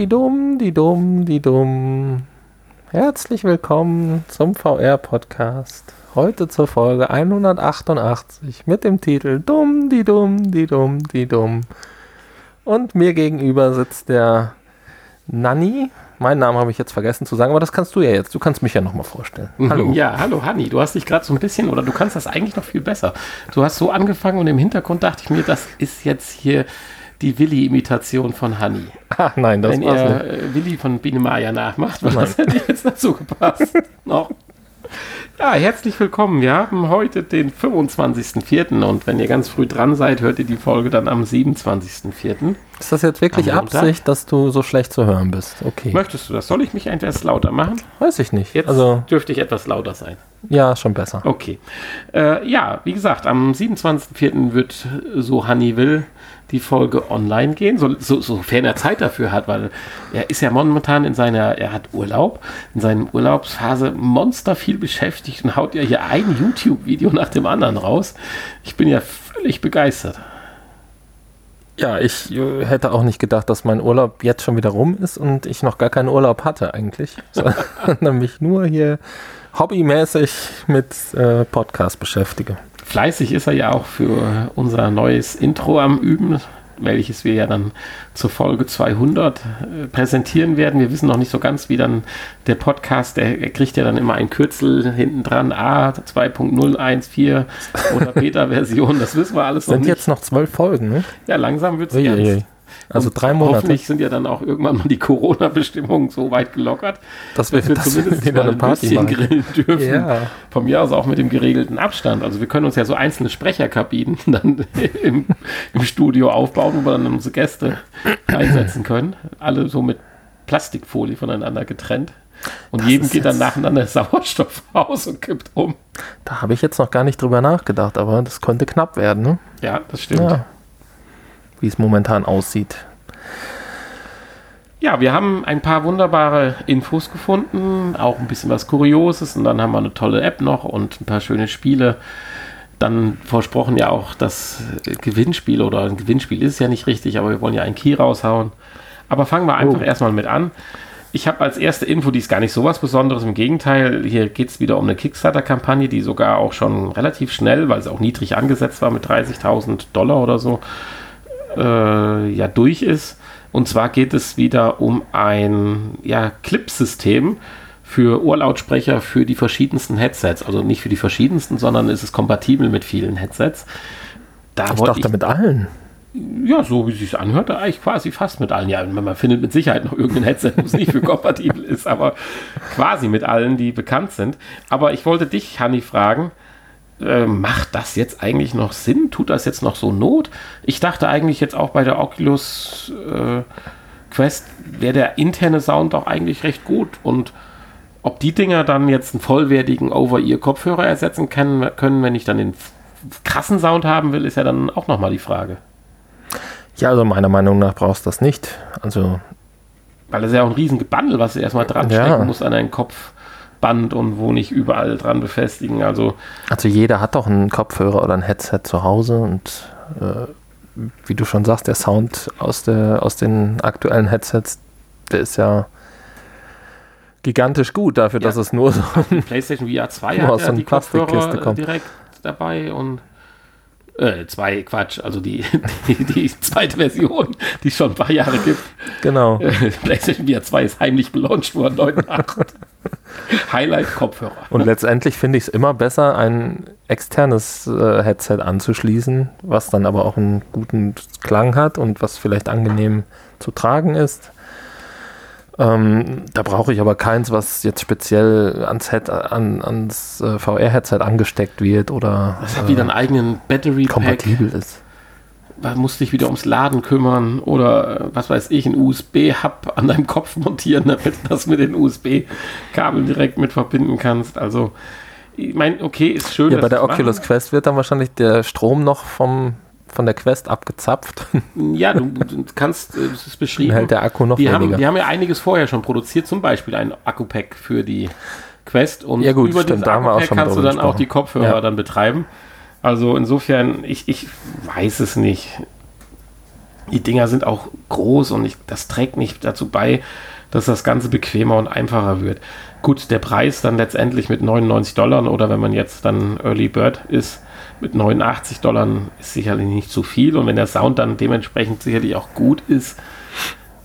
die dumm, die dumm, die dumm. Herzlich willkommen zum VR-Podcast. Heute zur Folge 188 mit dem Titel Dumm, die dumm, die dumm, die dumm. Und mir gegenüber sitzt der Nanni. Meinen Namen habe ich jetzt vergessen zu sagen, aber das kannst du ja jetzt. Du kannst mich ja nochmal vorstellen. Mhm. Hallo. Ja, hallo Hanni. Du hast dich gerade so ein bisschen, oder du kannst das eigentlich noch viel besser. Du hast so angefangen und im Hintergrund dachte ich mir, das ist jetzt hier die Willi-Imitation von Hanni. Ach nein, das Wenn war's er nicht. äh, Willi von Biene Maya nachmacht, was hätte jetzt dazu gepasst? noch. Ja, herzlich willkommen. Wir haben heute den 25.04. und wenn ihr ganz früh dran seid, hört ihr die Folge dann am 27.04. Ist das jetzt wirklich? Absicht, dass du so schlecht zu hören bist? Okay. Möchtest du das? Soll ich mich etwas lauter machen? Weiß ich nicht. Jetzt Also, dürfte ich etwas lauter sein. ja, schon besser. Okay. Äh, ja, wie gesagt, am 27.04. wird, so Hanni will, die Folge online gehen, so, so, sofern er Zeit dafür hat, weil er ist ja momentan in seiner, er hat Urlaub, in seiner Urlaubsphase monster viel beschäftigt und haut ja hier ein YouTube-Video nach dem anderen raus. Ich bin ja völlig begeistert. Ja, ich äh, hätte auch nicht gedacht, dass mein Urlaub jetzt schon wieder rum ist und ich noch gar keinen Urlaub hatte eigentlich. Sondern mich nur hier hobbymäßig mit äh, Podcast beschäftige. Fleißig ist er ja auch für unser neues Intro am Üben, welches wir ja dann zur Folge 200 äh, präsentieren werden. Wir wissen noch nicht so ganz, wie dann der Podcast, der, er kriegt ja dann immer ein Kürzel hinten dran, A 2.014 oder Beta-Version, das wissen wir alles noch Sind nicht. jetzt noch zwölf Folgen, ne? ja, langsam wird es ernst. Also Und drei Monate. Hoffentlich sind ja dann auch irgendwann mal die Corona-Bestimmungen so weit gelockert, Dass wir, dass wir wir zumindest wieder mal eine ein Party bisschen machen. grillen dürfen. Ja. Von mir aus auch mit dem geregelten Abstand. Also wir können uns ja so einzelne Sprecherkabinen dann im, im Studio aufbauen, wo wir dann unsere Gäste einsetzen können. Alle so mit Plastikfolie voneinander getrennt. Und Das jedem geht dann nacheinander Sauerstoff aus und kippt um. Da habe ich jetzt noch gar nicht drüber nachgedacht, aber das könnte knapp werden, ne? Ja, das stimmt. Ja. Wie es momentan aussieht. Ja, wir haben ein paar wunderbare Infos gefunden, auch ein bisschen was Kurioses und dann haben wir eine tolle App noch und ein paar schöne Spiele. Dann versprochen ja auch das Gewinnspiel oder ein Gewinnspiel ist ja nicht richtig, aber wir wollen ja einen Key raushauen. Aber fangen wir einfach Oh. erstmal mit an. Ich habe als erste Info, die ist gar nicht so was Besonderes, im Gegenteil, hier geht es wieder um eine Kickstarter-Kampagne, die sogar auch schon relativ schnell, weil es auch niedrig angesetzt war mit 30.000 Dollar oder so, äh, ja durch ist. Und zwar geht es wieder um ein ja, Clip-System für Ohrlautsprecher für die verschiedensten Headsets. Also nicht für die verschiedensten, sondern es ist kompatibel mit vielen Headsets. Da Ich dachte mit allen. ja, so wie es sich anhört, eigentlich quasi fast mit allen. Ja, man findet mit Sicherheit noch irgendein Headset, es nicht für kompatibel ist, aber quasi mit allen, die bekannt sind. Aber ich wollte dich, Hanni, fragen, äh, macht das jetzt eigentlich noch Sinn? Tut das jetzt noch so Not? Ich dachte eigentlich jetzt auch bei der Oculus äh, Quest wäre der interne Sound auch eigentlich recht gut und ob die Dinger dann jetzt einen vollwertigen Over-Ear-Kopfhörer ersetzen können, können, wenn ich dann den krassen Sound haben will, ist ja dann auch nochmal die Frage. Ja, also meiner Meinung nach brauchst du das nicht. Also Weil es ist ja auch ein riesen Gebandel, was du erstmal dran Ja. stecken musst an dein Kopfband und wo nicht überall dran befestigen. Also, Also jeder hat doch einen Kopfhörer oder ein Headset zu Hause und äh, wie du schon sagst, der Sound aus, der, aus den aktuellen Headsets, der ist ja gigantisch gut dafür, Ja. dass es nur so die PlayStation VR 2 Nur hat ja so Kopfhörer Plastikkiste kommt. direkt dabei und äh, zwei, Quatsch, also die, die, die zweite Version, die es schon ein paar Jahre gibt. genau. Äh, PlayStation VR 2 ist heimlich gelauncht worden, heute Nacht. Highlight-Kopfhörer. Und letztendlich finde ich es immer besser, ein externes äh, Headset anzuschließen, was dann aber auch einen guten Klang hat und was vielleicht angenehm zu tragen ist. Ähm, da brauche ich aber keins, was jetzt speziell ans, Head, an, ans äh, VR-Headset angesteckt wird oder Das hat wieder einen eigenen Battery Pack. kompatibel ist. Man muss dich wieder ums Laden kümmern oder äh, was weiß ich, ein USB-Hub an deinem Kopf montieren, damit du das mit den USB-Kabeln direkt mit verbinden kannst. Also, ich meine, okay, ist schön. Ja, bei der Oculus Quest wird dann wahrscheinlich der Strom noch vom, von der Quest abgezapft. Ja, du, du kannst, äh, es ist Dann beschrieben. hält der Akku noch die, haben, weniger. die haben ja einiges vorher schon produziert, zum Beispiel ein Akku-Pack für die Quest. Und Ja gut, über stimmt, da haben wir auch schon kannst du dann auch die gesprochen. Kopfhörer Ja. dann betreiben. Also insofern, ich, ich weiß es nicht. Die Dinger sind auch groß und ich, das trägt nicht dazu bei, dass das Ganze bequemer und einfacher wird. Gut, der Preis dann letztendlich mit 99 Dollar oder wenn man jetzt dann Early Bird ist, mit 89 Dollar ist sicherlich nicht zu viel und wenn der Sound dann dementsprechend sicherlich auch gut ist,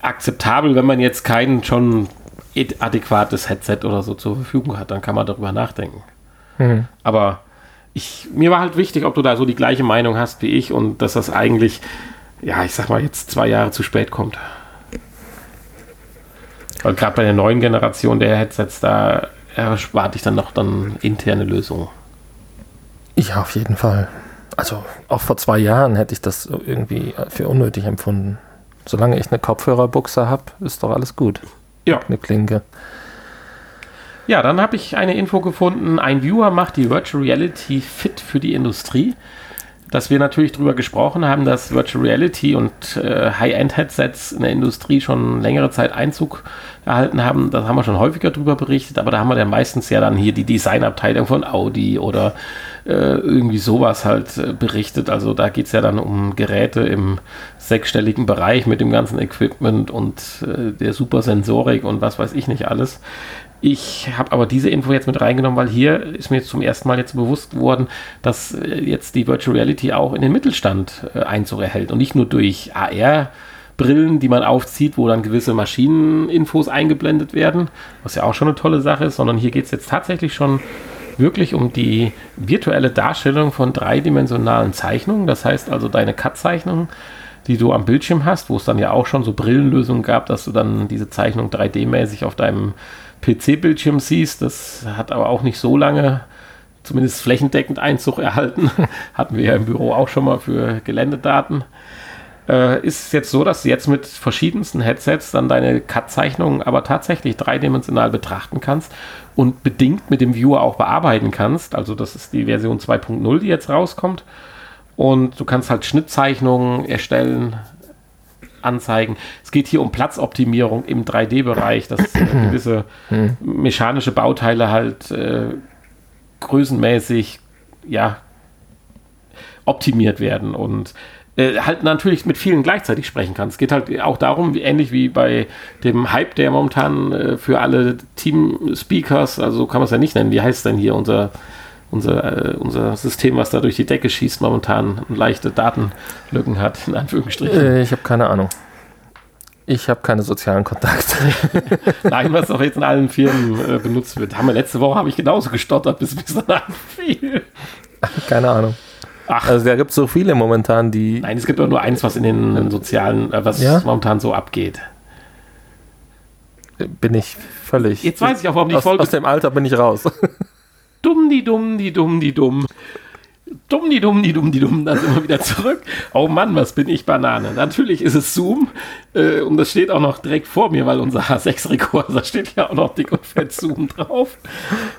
akzeptabel, wenn man jetzt kein schon adäquates Headset oder so zur Verfügung hat, dann kann man darüber nachdenken. Mhm. Aber ich, mir war halt wichtig, ob du da so die gleiche Meinung hast wie ich und dass das eigentlich, ja, ich sag mal, jetzt zwei Jahre zu spät kommt. Weil gerade bei der neuen Generation der Headsets, da erwarte ich dann noch dann interne Lösungen. Ja, auf jeden Fall. Also auch vor zwei Jahren hätte ich das irgendwie für unnötig empfunden. Solange ich eine Kopfhörerbuchse habe, ist doch alles gut. Ja. Eine Klinke. Ja, dann habe ich eine Info gefunden. Ein Viewer macht die Virtual Reality fit für die Industrie. Dass wir natürlich darüber gesprochen haben, dass Virtual Reality und äh, High-End-Headsets in der Industrie schon längere Zeit Einzug erhalten haben. Da haben wir schon häufiger darüber berichtet, aber da haben wir dann meistens ja dann hier die Designabteilung von Audi oder irgendwie sowas halt äh, berichtet. Also da geht es ja dann um Geräte im sechsstelligen Bereich mit dem ganzen Equipment und äh, der super Sensorik und was weiß ich nicht alles. Ich habe aber diese Info jetzt mit reingenommen, weil hier ist mir jetzt zum ersten Mal jetzt bewusst geworden, dass äh, jetzt die Virtual Reality auch in den Mittelstand äh, Einzug erhält und nicht nur durch AR Brillen, die man aufzieht, wo dann gewisse Maschineninfos eingeblendet werden, was ja auch schon eine tolle Sache ist, sondern hier geht es jetzt tatsächlich schon wirklich um die virtuelle Darstellung von dreidimensionalen Zeichnungen. Das heißt also deine Cut-Zeichnungen, die du am Bildschirm hast, wo es dann ja auch schon so Brillenlösungen gab, dass du dann diese Zeichnung 3D-mäßig auf deinem PC-Bildschirm siehst. Das hat aber auch nicht so lange, zumindest flächendeckend Einzug erhalten. Hatten wir ja im Büro auch schon mal für Geländedaten äh, ist es jetzt so, dass du jetzt mit verschiedensten Headsets dann deine Cut-Zeichnungen aber tatsächlich dreidimensional betrachten kannst und bedingt mit dem Viewer auch bearbeiten kannst. Also das ist die Version 2.0, die jetzt rauskommt. Und du kannst halt Schnittzeichnungen erstellen, anzeigen. Es geht hier um Platzoptimierung im 3D-Bereich, dass gewisse mechanische Bauteile halt äh, größenmäßig ja, optimiert werden. Und äh, halt natürlich mit vielen gleichzeitig sprechen kannst. Es geht halt auch darum, wie, ähnlich wie bei dem Hype, der momentan äh, für alle Team-Speakers, also so kann man es ja nicht nennen, wie heißt denn hier unser, unser, äh, unser System, was da durch die Decke schießt, momentan leichte Datenlücken hat, in Anführungsstrichen. Äh, ich habe keine Ahnung. Ich habe keine sozialen Kontakte. Nein, was auch jetzt in allen Firmen äh, benutzt wird. Haben wir letzte Woche habe ich genauso gestottert, bis mir dann einfiel. Keine Ahnung. Ach. Also da gibt es so viele momentan, die. Nein, es gibt doch nur eins, was in den sozialen, äh, was ja? momentan so abgeht. Bin ich völlig. Jetzt weiß ich auch, warum die aus, Folge. Aus dem Alter bin ich raus. Dumm, die dumm, die dumm, die dumm. Dumm, die dumm, die dumm, die dumm, dann wir wieder zurück. Oh Mann, was bin ich Banane. Natürlich ist es Zoom äh, und das steht auch noch direkt vor mir, weil unser H6-Rekorder steht ja auch noch dick und fett Zoom drauf.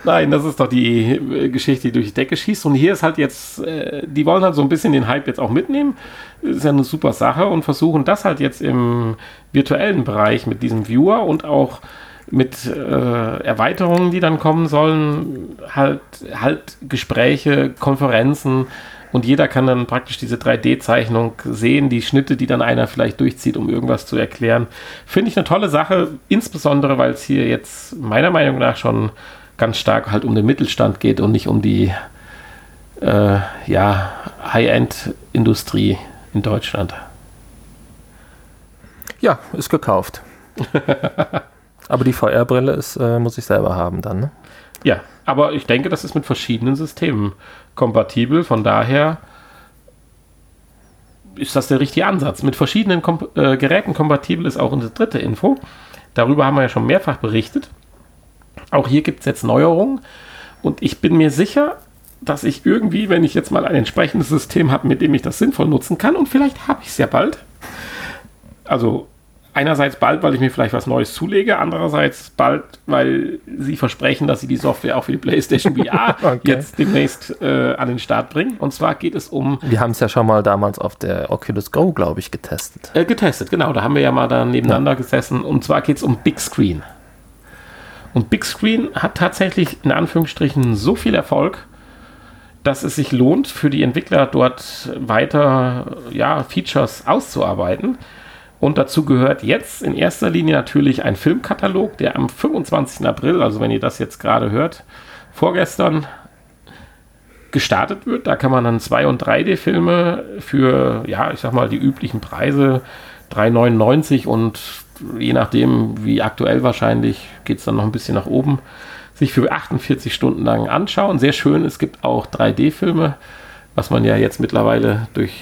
Nein, das ist doch die äh, Geschichte, die durch die Decke schießt. Und hier ist halt jetzt, äh, die wollen halt so ein bisschen den Hype jetzt auch mitnehmen. Ist ja eine super Sache und versuchen das halt jetzt im virtuellen Bereich mit diesem Viewer und auch mit äh, Erweiterungen, die dann kommen sollen, halt, halt Gespräche, Konferenzen und jeder kann dann praktisch diese 3D-Zeichnung sehen, die Schnitte, die dann einer vielleicht durchzieht, um irgendwas zu erklären. Finde ich eine tolle Sache, insbesondere weil es hier jetzt meiner Meinung nach schon ganz stark halt um den Mittelstand geht und nicht um die äh, ja, High-End-Industrie in Deutschland. Ja, ist gekauft. Aber die VR-Brille ist, äh, muss ich selber haben dann, ne? Ja, aber ich denke, das ist mit verschiedenen Systemen kompatibel. Von daher ist das der richtige Ansatz. Mit verschiedenen Kom äh, Geräten kompatibel ist auch unsere dritte Info. Darüber haben wir ja schon mehrfach berichtet. Auch hier gibt es jetzt Neuerungen. Und ich bin mir sicher, dass ich irgendwie, wenn ich jetzt mal ein entsprechendes System habe, mit dem ich das sinnvoll nutzen kann, und vielleicht habe ich es ja bald. Also einerseits bald, weil ich mir vielleicht was Neues zulege, andererseits bald, weil sie versprechen, dass sie die Software auch für die PlayStation VR okay. jetzt demnächst äh, an den Start bringen. Und zwar geht es um. Wir haben es ja schon mal damals auf der Oculus Go, glaube ich, getestet. Äh, getestet, genau. Da haben wir ja mal da nebeneinander ja. gesessen. Und zwar geht es um Big Screen. Und Big Screen hat tatsächlich in Anführungsstrichen so viel Erfolg, dass es sich lohnt, für die Entwickler dort weiter ja, Features auszuarbeiten. Und dazu gehört jetzt in erster Linie natürlich ein Filmkatalog, der am 25. April, also wenn ihr das jetzt gerade hört, vorgestern gestartet wird. Da kann man dann 2- und 3D-Filme für, ja, ich sag mal, die üblichen Preise 3,99 und je nachdem, wie aktuell wahrscheinlich, geht es dann noch ein bisschen nach oben, sich für 48 Stunden lang anschauen. Sehr schön, es gibt auch 3D-Filme, was man ja jetzt mittlerweile durch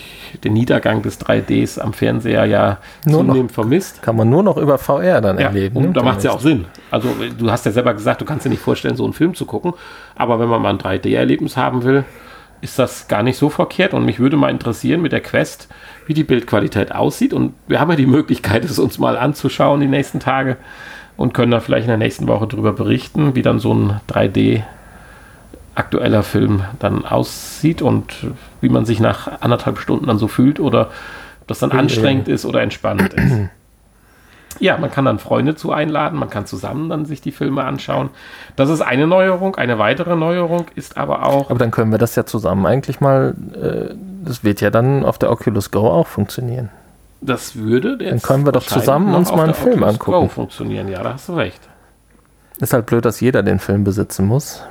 den Niedergang des 3Ds am Fernseher ja Nur zunehmend noch. vermisst. Kann man nur noch über VR dann Ja, erleben. und ne? da macht es ja auch Sinn. Also du hast ja selber gesagt, du kannst dir nicht vorstellen, so einen Film zu gucken. Aber wenn man mal ein 3D-Erlebnis haben will, ist das gar nicht so verkehrt. Und mich würde mal interessieren mit der Quest, wie die Bildqualität aussieht. Und wir haben ja die Möglichkeit, es uns mal anzuschauen die nächsten Tage und können da vielleicht in der nächsten Woche darüber berichten, wie dann so ein 3D aktueller Film dann aussieht und wie man sich nach anderthalb Stunden dann so fühlt oder ob das dann anstrengend ist oder entspannt ist. Ja, man kann dann Freunde zu einladen, man kann zusammen dann sich die Filme anschauen. Das ist eine Neuerung. Eine weitere Neuerung ist aber auch, Aber dann können wir das ja zusammen eigentlich mal, äh, das wird ja dann auf der Oculus Go auch funktionieren. das würde Dann können wir doch zusammen uns mal einen Film Oculus angucken. Go funktionieren. Ja, da hast du recht. Ist halt blöd, dass jeder den Film besitzen muss.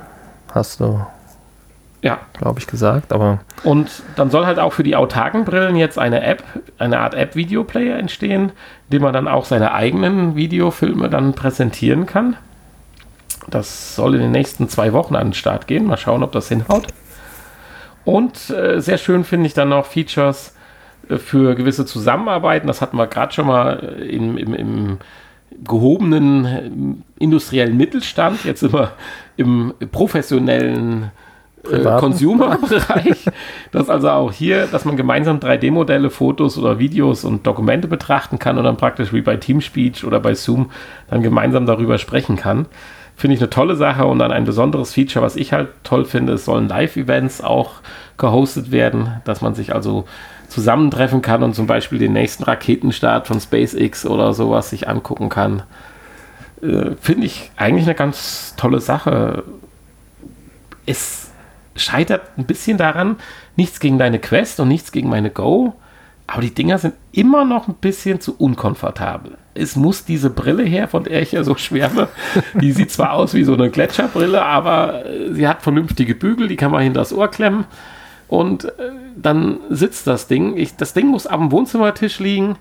Hast du, Ja, glaube ich, gesagt. Aber Und dann soll halt auch für die autarken Brillen jetzt eine App, eine Art App-Videoplayer entstehen, in dem man dann auch seine eigenen Videofilme dann präsentieren kann. Das soll in den nächsten zwei Wochen an den Start gehen. Mal schauen, ob das hinhaut. Und äh, sehr schön finde ich dann noch Features äh, für gewisse Zusammenarbeiten. Das hatten wir gerade schon mal äh, im, im, im gehobenen äh, industriellen Mittelstand. Jetzt immer im professionellen äh. Consumer-Bereich. dass also auch hier, dass man gemeinsam 3D-Modelle, Fotos oder Videos und Dokumente betrachten kann und dann praktisch wie bei Teamspeech oder bei Zoom dann gemeinsam darüber sprechen kann. Finde ich eine tolle Sache und dann ein besonderes Feature, was ich halt toll finde, es sollen Live-Events auch gehostet werden, dass man sich also zusammentreffen kann und zum Beispiel den nächsten Raketenstart von SpaceX oder sowas sich angucken kann. Äh, Finde ich eigentlich eine ganz tolle Sache. Es scheitert ein bisschen daran, nichts gegen deine Quest und nichts gegen meine Go, aber die Dinger sind immer noch ein bisschen zu unkomfortabel. Es muss diese Brille her, von der ich ja so schwärme. Die sieht zwar aus wie so eine Gletscherbrille, aber äh, sie hat vernünftige Bügel, die kann man hinter das Ohr klemmen. Und äh, dann sitzt das Ding. Ich, das Ding muss am Wohnzimmertisch liegen.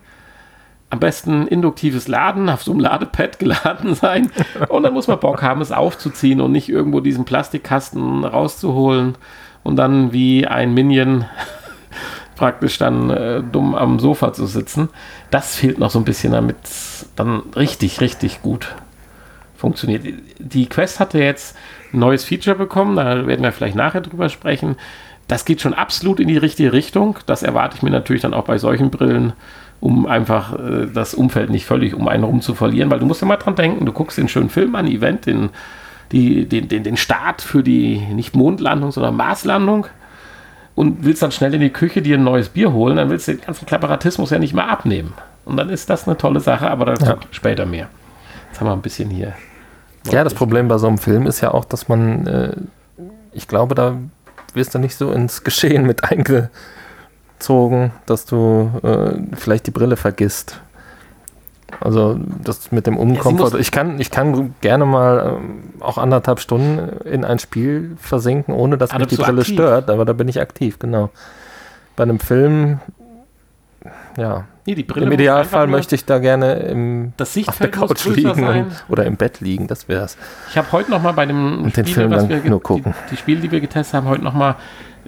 Am besten induktives Laden, auf so einem Ladepad geladen sein. Und dann muss man Bock haben, es aufzuziehen und nicht irgendwo diesen Plastikkasten rauszuholen und dann wie ein Minion praktisch dann äh, dumm am Sofa zu sitzen. Das fehlt noch so ein bisschen, damit es dann richtig, richtig gut funktioniert. Die Quest hatte jetzt ein neues Feature bekommen, da werden wir vielleicht nachher drüber sprechen. Das geht schon absolut in die richtige Richtung. Das erwarte ich mir natürlich dann auch bei solchen Brillen, um einfach äh, das Umfeld nicht völlig um einen rum zu verlieren, weil du musst ja mal dran denken, du guckst den schönen Film an, Event, den, die, den, den, den Start für die nicht Mondlandung, sondern Marslandung und willst dann schnell in die Küche dir ein neues Bier holen, dann willst du den ganzen Klapperatismus ja nicht mehr abnehmen. Und dann ist das eine tolle Sache, aber dazu Ja. später mehr. Jetzt haben wir ein bisschen hier. ja, das Problem bei so einem Film ist ja auch, dass man, äh, ich glaube, da wirst du nicht so ins Geschehen mit eingezogen, dass du äh, vielleicht die Brille vergisst. Also das mit dem Umkomfort. ich kann, ich kann gerne mal ähm, auch anderthalb Stunden in ein Spiel versinken, ohne dass mich die Brille aktiv. stört, aber da bin ich aktiv, genau. Bei einem Film, ja, Nee, die Brille im Idealfall möchte ich da gerne im, das auf der Couch liegen und, oder im Bett liegen, das wär's. Ich habe heute noch mal bei dem Und den Film was dann wir nur gucken. Die, die Spiele, die wir getestet haben, heute noch mal,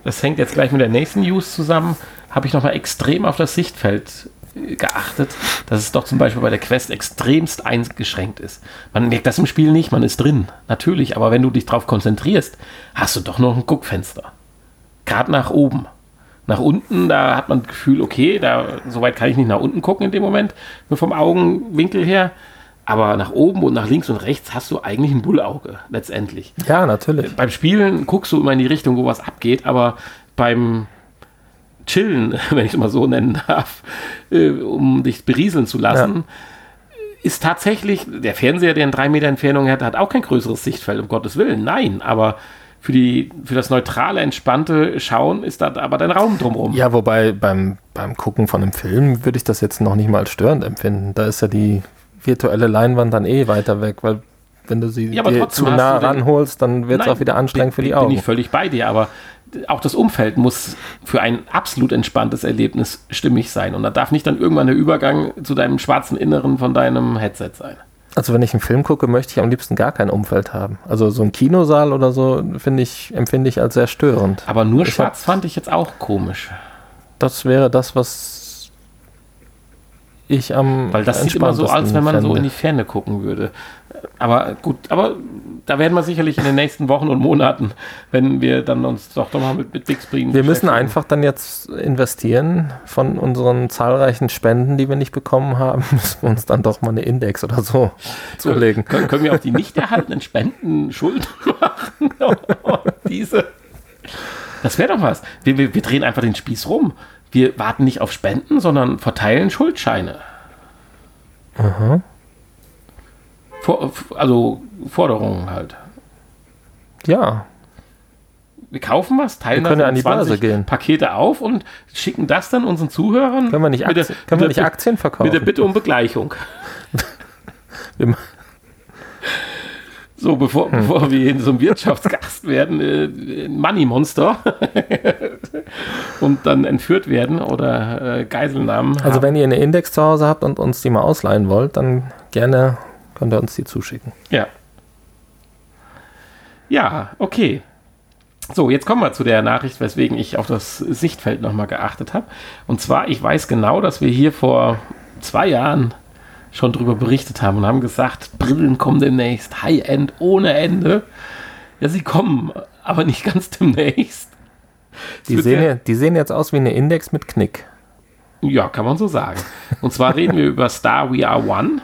das hängt jetzt gleich mit der nächsten News zusammen, habe ich noch mal extrem auf das Sichtfeld äh, geachtet, dass es doch zum Beispiel bei der Quest extremst eingeschränkt ist. Man merkt das im Spiel nicht, man ist drin, natürlich, aber wenn du dich darauf konzentrierst, hast du doch noch ein Guckfenster. Gerade nach oben. Nach unten, da hat man das Gefühl, okay, da, so weit kann ich nicht nach unten gucken in dem Moment, nur vom Augenwinkel her. Aber nach oben und nach links und rechts hast du eigentlich ein Bullauge, letztendlich. Ja, natürlich. Beim Spielen guckst du immer in die Richtung, wo was abgeht, aber beim Chillen, wenn ich es mal so nennen darf, äh, um dich berieseln zu lassen, ist tatsächlich, der Fernseher, der in drei Meter Entfernung hat, hat auch kein größeres Sichtfeld, um Gottes Willen. Nein, aber für, die, für das neutrale, entspannte Schauen ist da aber dein Raum drumherum. Ja, wobei beim, beim Gucken von einem Film würde ich das jetzt noch nicht mal als störend empfinden. Da ist ja die virtuelle Leinwand dann eh weiter weg, weil wenn du sie Ja, dir zu nah ranholst, dann wird es auch wieder anstrengend für bin, die Bin Augen. ich völlig bei dir, aber auch das Umfeld muss für ein absolut entspanntes Erlebnis stimmig sein. Und da darf nicht dann irgendwann der Übergang zu deinem schwarzen Inneren von deinem Headset sein. Also wenn ich einen Film gucke, möchte ich am liebsten gar kein Umfeld haben. Also so ein Kinosaal oder so finde ich, empfinde ich als sehr störend. Aber nur Ich schwarz fand ich jetzt auch komisch. Das wäre das, was ich am Weil das sieht immer so aus, wenn man so in die Ferne gucken würde. Aber gut, aber da werden wir sicherlich in den nächsten Wochen und Monaten, wenn wir dann uns doch doch mal mit, mit Big Screen Wir müssen einfach dann jetzt investieren von unseren zahlreichen Spenden, die wir nicht bekommen haben, müssen wir uns dann doch mal eine Index oder so zulegen. Können, können wir auch die nicht erhaltenen Spenden schuld machen? Oh, diese. Das wäre doch was. Wir, wir, wir drehen einfach den Spieß rum. Wir warten nicht auf Spenden, sondern verteilen Schuldscheine. Vor, also Forderungen halt. Ja, Wir kaufen was, teilen Wir können das an die Börse 20 gehen. Pakete auf und schicken das dann unseren Zuhörern. können wir nicht, mit der- Aktien, können wir nicht Aktien verkaufen? Mit der Bitte um Begleichung. Wir So, bevor, Hm. bevor wir in so einem Wirtschaftsgast werden, äh, Money Monster und dann entführt werden oder äh, Geiselnahmen. Also haben. wenn ihr eine Index zu Hause habt und uns die mal ausleihen wollt, dann gerne könnt ihr uns die zuschicken. Ja. Ja, okay. So, jetzt kommen wir zu der Nachricht, weswegen ich auf das Sichtfeld nochmal geachtet habe. Und zwar, ich weiß genau, dass wir hier vor zwei Jahren schon drüber berichtet haben und haben gesagt, Brillen kommen demnächst, High-End ohne Ende. Ja, sie kommen, aber nicht ganz demnächst. Die sehen, ja, die sehen jetzt aus wie eine Index mit Knick. Ja, kann man so sagen. Und zwar reden wir über Star VR One,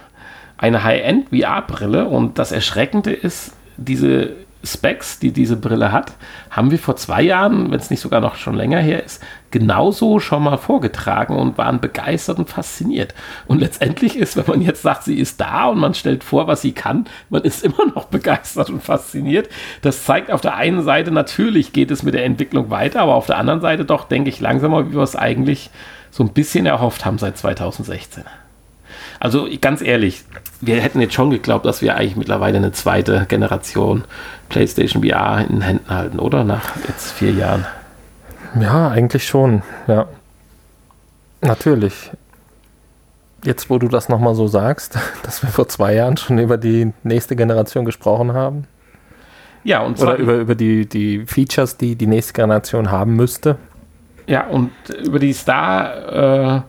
eine High-End VR-Brille. Und das Erschreckende ist, diese Specs, die diese Brille hat, haben wir vor zwei Jahren, wenn es nicht sogar noch schon länger her ist, genauso schon mal vorgetragen und waren begeistert und fasziniert. Und letztendlich ist, wenn man jetzt sagt, sie ist da und man stellt vor, was sie kann, man ist immer noch begeistert und fasziniert. Das zeigt auf der einen Seite, natürlich geht es mit der Entwicklung weiter, aber auf der anderen Seite doch, denke ich, langsamer, wie wir es eigentlich so ein bisschen erhofft haben seit 2016. Also ganz ehrlich, wir hätten jetzt schon geglaubt, dass wir eigentlich mittlerweile eine zweite Generation PlayStation VR in den Händen halten, oder? Nach jetzt vier Jahren. Ja, eigentlich schon, ja. Natürlich. Jetzt, wo du das nochmal so sagst, dass wir vor zwei Jahren schon über die nächste Generation gesprochen haben. Ja, und zwar Oder über, über die, die Features, die die nächste Generation haben müsste. Ja, und über die Star, äh,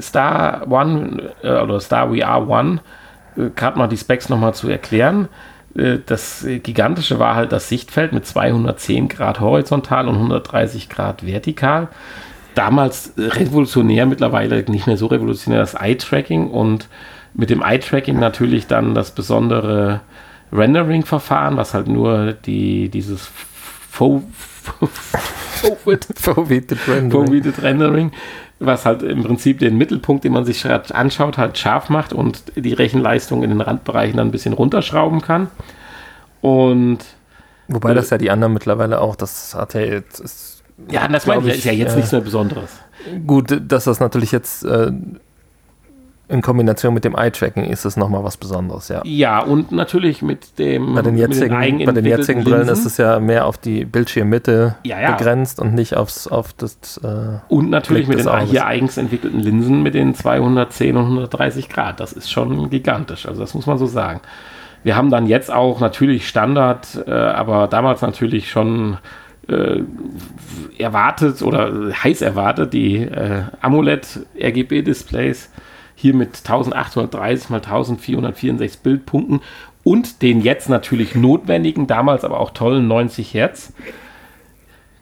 Star One äh, oder Star VR One, äh, gerade mal die Specs nochmal zu erklären. Äh, das äh, Gigantische war halt das Sichtfeld mit 210 Grad horizontal und 130 Grad vertikal. Damals äh, revolutionär, mittlerweile nicht mehr so revolutionär das Eye-Tracking und mit dem Eye-Tracking natürlich dann das besondere Rendering-Verfahren, was halt nur die, dieses Fo- Forward Foveated Rendering. Foveated Rendering, was halt im Prinzip den Mittelpunkt, den man sich anschaut, halt scharf macht und die Rechenleistung in den Randbereichen dann ein bisschen runterschrauben kann. Und Wobei das ja die anderen mittlerweile auch, das hat ja jetzt, ist ja, das meine ich, ist ja jetzt äh, nichts mehr Besonderes. gut, dass das natürlich jetzt äh, in Kombination mit dem Eye-Tracking ist es nochmal was Besonderes, ja. Ja, und natürlich mit dem Bei den jetzigen, bei den jetzigen Brillen Linsen. ist es ja mehr auf die Bildschirmmitte Ja, ja. begrenzt und nicht aufs, auf das. Äh, Und natürlich Blick mit den Auges. hier eigens entwickelten Linsen mit den 210 und 130 Grad. Das ist schon gigantisch. Also das muss man so sagen. Wir haben dann jetzt auch natürlich Standard, äh, aber damals natürlich schon äh, erwartet oder heiß erwartet, die äh, AMOLED-RGB-Displays hier mit 1830 mal 1464 Bildpunkten und den jetzt natürlich notwendigen, damals aber auch tollen 90 Hertz.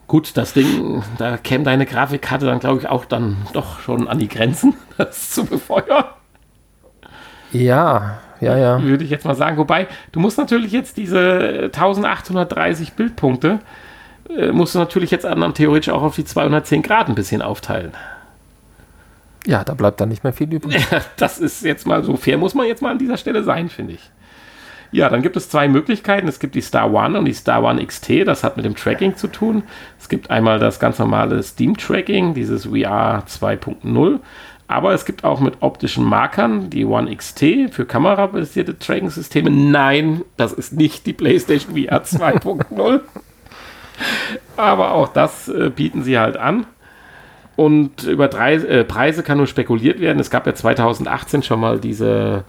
Gut, das Ding, da käme deine Grafikkarte dann, glaube ich, auch dann doch schon an die Grenzen, das zu befeuern, ja, ja, ja. würde ich jetzt mal sagen. Wobei, du musst natürlich jetzt diese 1830 Bildpunkte, äh, musst du natürlich jetzt dann theoretisch auch auf die 210 Grad ein bisschen aufteilen. Ja, da bleibt dann nicht mehr viel übrig. Das ist jetzt mal so fair, muss man jetzt mal an dieser Stelle sein, finde ich. Ja, dann gibt es zwei Möglichkeiten. Es gibt die Star One und die Star One XT. Das hat mit dem Tracking zu tun. Es gibt einmal das ganz normale Steam-Tracking, dieses VR 2.0. Aber es gibt auch mit optischen Markern die One XT für kamerabasierte Tracking-Systeme. Nein, das ist nicht die PlayStation VR 2.0. Aber auch das äh, bieten sie halt an. Und über drei, äh, Preise kann nur spekuliert werden. Es gab ja 2018 schon mal diese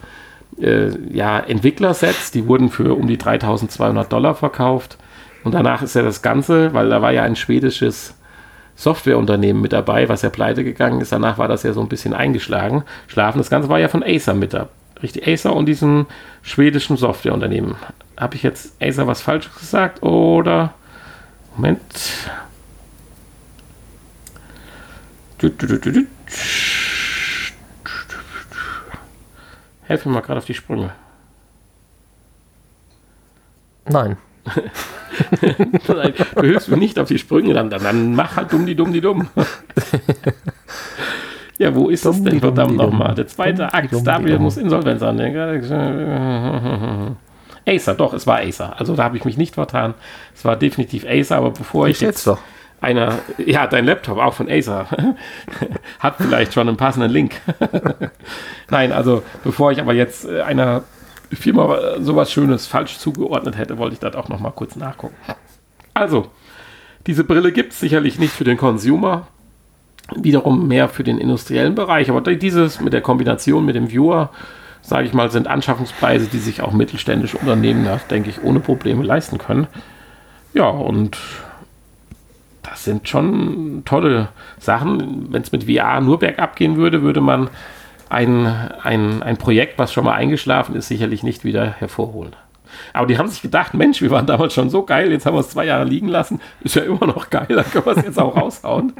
äh, ja, Entwicklersets, die wurden für um die 3200 Dollar verkauft. Und danach ist ja das Ganze, weil da war ja ein schwedisches Softwareunternehmen mit dabei, was ja pleite gegangen ist. Danach war das ja so ein bisschen eingeschlagen. Schlafen. Das Ganze war ja von Acer mit da. Richtig, Acer und diesem schwedischen Softwareunternehmen. Habe ich jetzt Acer was Falsches gesagt oder? Moment. Helf mir mal gerade auf die Sprünge. Nein. Nein, du hilfst mir nicht auf die Sprünge, dann, dann, dann mach halt dumm die dumm die dumm. ja, wo ist dumm, es denn verdammt nochmal? Der zweite dumm, Akt, Stabil muss Insolvenz annehmen. Acer, doch, es war Acer. Also da habe ich mich nicht vertan. Es war definitiv Acer, aber bevor ich, ich jetzt, jetzt doch einer, ja, dein Laptop auch von Acer hat vielleicht schon einen passenden Link. Nein, also bevor ich aber jetzt äh, einer Firma sowas Schönes falsch zugeordnet hätte, wollte ich das auch noch mal kurz nachgucken. Also, diese Brille gibt es sicherlich nicht für den Consumer, wiederum mehr für den industriellen Bereich, aber dieses mit der Kombination mit dem Viewer, sage ich mal, sind Anschaffungspreise, die sich auch mittelständische Unternehmen, denke ich, ohne Probleme leisten können. Ja, und das sind schon tolle Sachen. Wenn es mit VR nur bergab gehen würde, würde man ein, ein, ein Projekt, was schon mal eingeschlafen ist, sicherlich nicht wieder hervorholen. Aber die haben sich gedacht, Mensch, wir waren damals schon so geil, jetzt haben wir es zwei Jahre liegen lassen, ist ja immer noch geil, dann können wir es jetzt auch raushauen.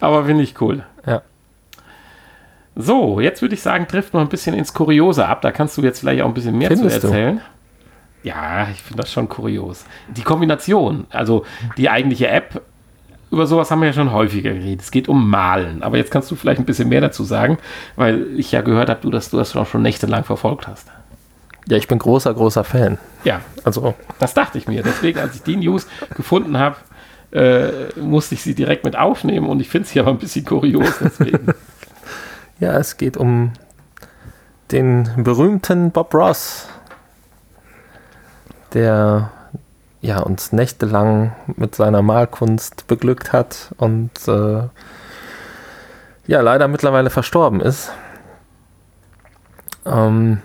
Aber finde ich cool. Ja. So, jetzt würde ich sagen, trifft noch ein bisschen ins Kuriose ab. Da kannst du jetzt vielleicht auch ein bisschen mehr Findest zu erzählen. Du? Ja, ich finde das schon kurios. Die Kombination, also die eigentliche App über sowas haben wir ja schon häufiger geredet. Es geht um Malen. Aber jetzt kannst du vielleicht ein bisschen mehr dazu sagen, weil ich ja gehört habe, du, dass du das schon nächtelang verfolgt hast. Ja, ich bin großer, großer Fan. Ja, also das dachte ich mir. Deswegen, als ich die News gefunden habe, äh, musste ich sie direkt mit aufnehmen und ich finde sie aber ein bisschen kurios deswegen. ja, es geht um den berühmten Bob Ross, der ja, uns nächtelang mit seiner Malkunst beglückt hat und äh, ja, leider mittlerweile verstorben ist. Ähm,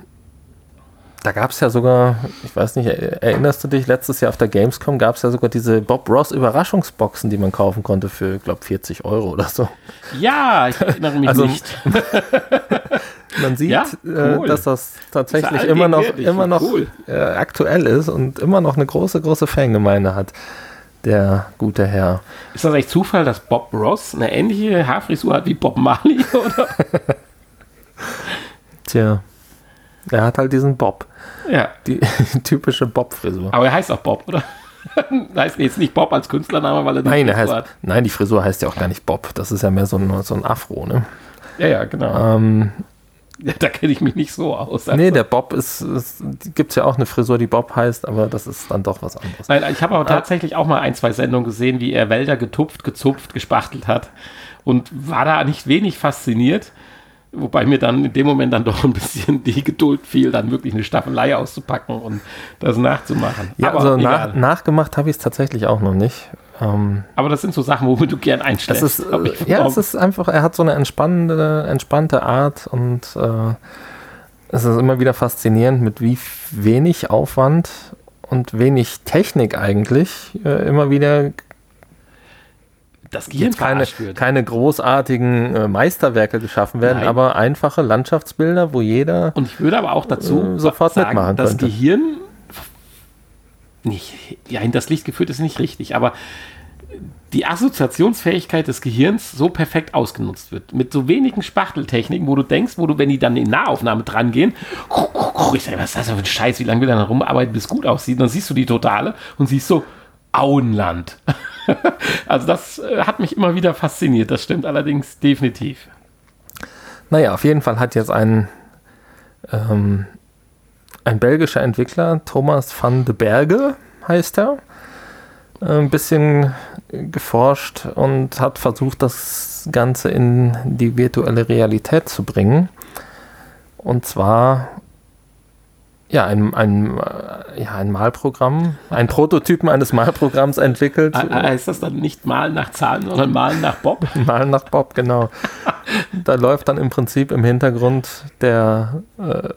da gab es ja sogar, ich weiß nicht, erinnerst du dich, letztes Jahr auf der Gamescom gab es ja sogar diese Bob Ross Überraschungsboxen, die man kaufen konnte für, ich glaube, 40 Euro oder so. Ja, ich erinnere mich also, nicht. Man sieht, ja? Äh, cool. äh, dass das tatsächlich das immer noch, immer noch cool. äh, aktuell ist und immer noch eine große, große Fangemeinde hat. Der gute Herr. Ist das echt Zufall, dass Bob Ross eine ähnliche Haarfrisur hat wie Bob Marley, oder? Tja. Er hat halt diesen Bob. Ja. Die typische Bob-Frisur. Aber er heißt auch Bob, oder? heißt jetzt nicht Bob als Künstlername, weil er nein, er heißt, hat. Nein, die Frisur heißt ja auch gar nicht Bob. Das ist ja mehr so ein, so ein Afro, ne? Ja, ja, genau. Ähm, ja, da kenne ich mich nicht so aus. Also. Nee, der Bob ist, ist gibt es ja auch eine Frisur, die Bob heißt, aber das ist dann doch was anderes. Nein, ich habe aber ah. tatsächlich auch mal ein, zwei Sendungen gesehen, wie er Wälder getupft, gezupft, gespachtelt hat und war da nicht wenig fasziniert. Wobei mir dann in dem Moment dann doch ein bisschen die Geduld fiel, dann wirklich eine Staffelei auszupacken und das nachzumachen. Ja, aber also nach, nachgemacht habe ich es tatsächlich auch noch nicht. Ähm, Aber das sind so Sachen, womit du gern einschläfst. Ist, ja, es ist einfach, er hat so eine entspannende, entspannte Art und äh, es ist immer wieder faszinierend, mit wie wenig Aufwand und wenig Technik eigentlich äh, immer wieder das Gehirn keine, keine großartigen äh, Meisterwerke geschaffen werden, Nein. aber einfache Landschaftsbilder, wo jeder und ich würde aber auch dazu äh, sofort sagen, mitmachen das könnte. Gehirn nicht, ja, in das Licht geführt ist nicht richtig, aber die Assoziationsfähigkeit des Gehirns so perfekt ausgenutzt wird. Mit so wenigen Spachteltechniken, wo du denkst, wo du, wenn die dann in Nahaufnahme dran gehen, ich sag, was ist das für ein Scheiß, wie lange will er da rumarbeiten, bis es gut aussieht? dann siehst du die Totale und siehst so, Auenland. also das äh, hat mich immer wieder fasziniert, das stimmt allerdings definitiv. Naja, auf jeden Fall hat jetzt ein, ähm, ein belgischer Entwickler, Thomas van de Berge heißt er. Ein bisschen geforscht und hat versucht, das Ganze in die virtuelle Realität zu bringen. Und zwar ja, ein, ein, ja, ein Malprogramm, ein Prototypen eines Malprogramms entwickelt. Heißt das dann nicht Malen nach Zahlen, sondern Malen nach Bob? Malen nach Bob, genau. da läuft dann im Prinzip im Hintergrund der äh,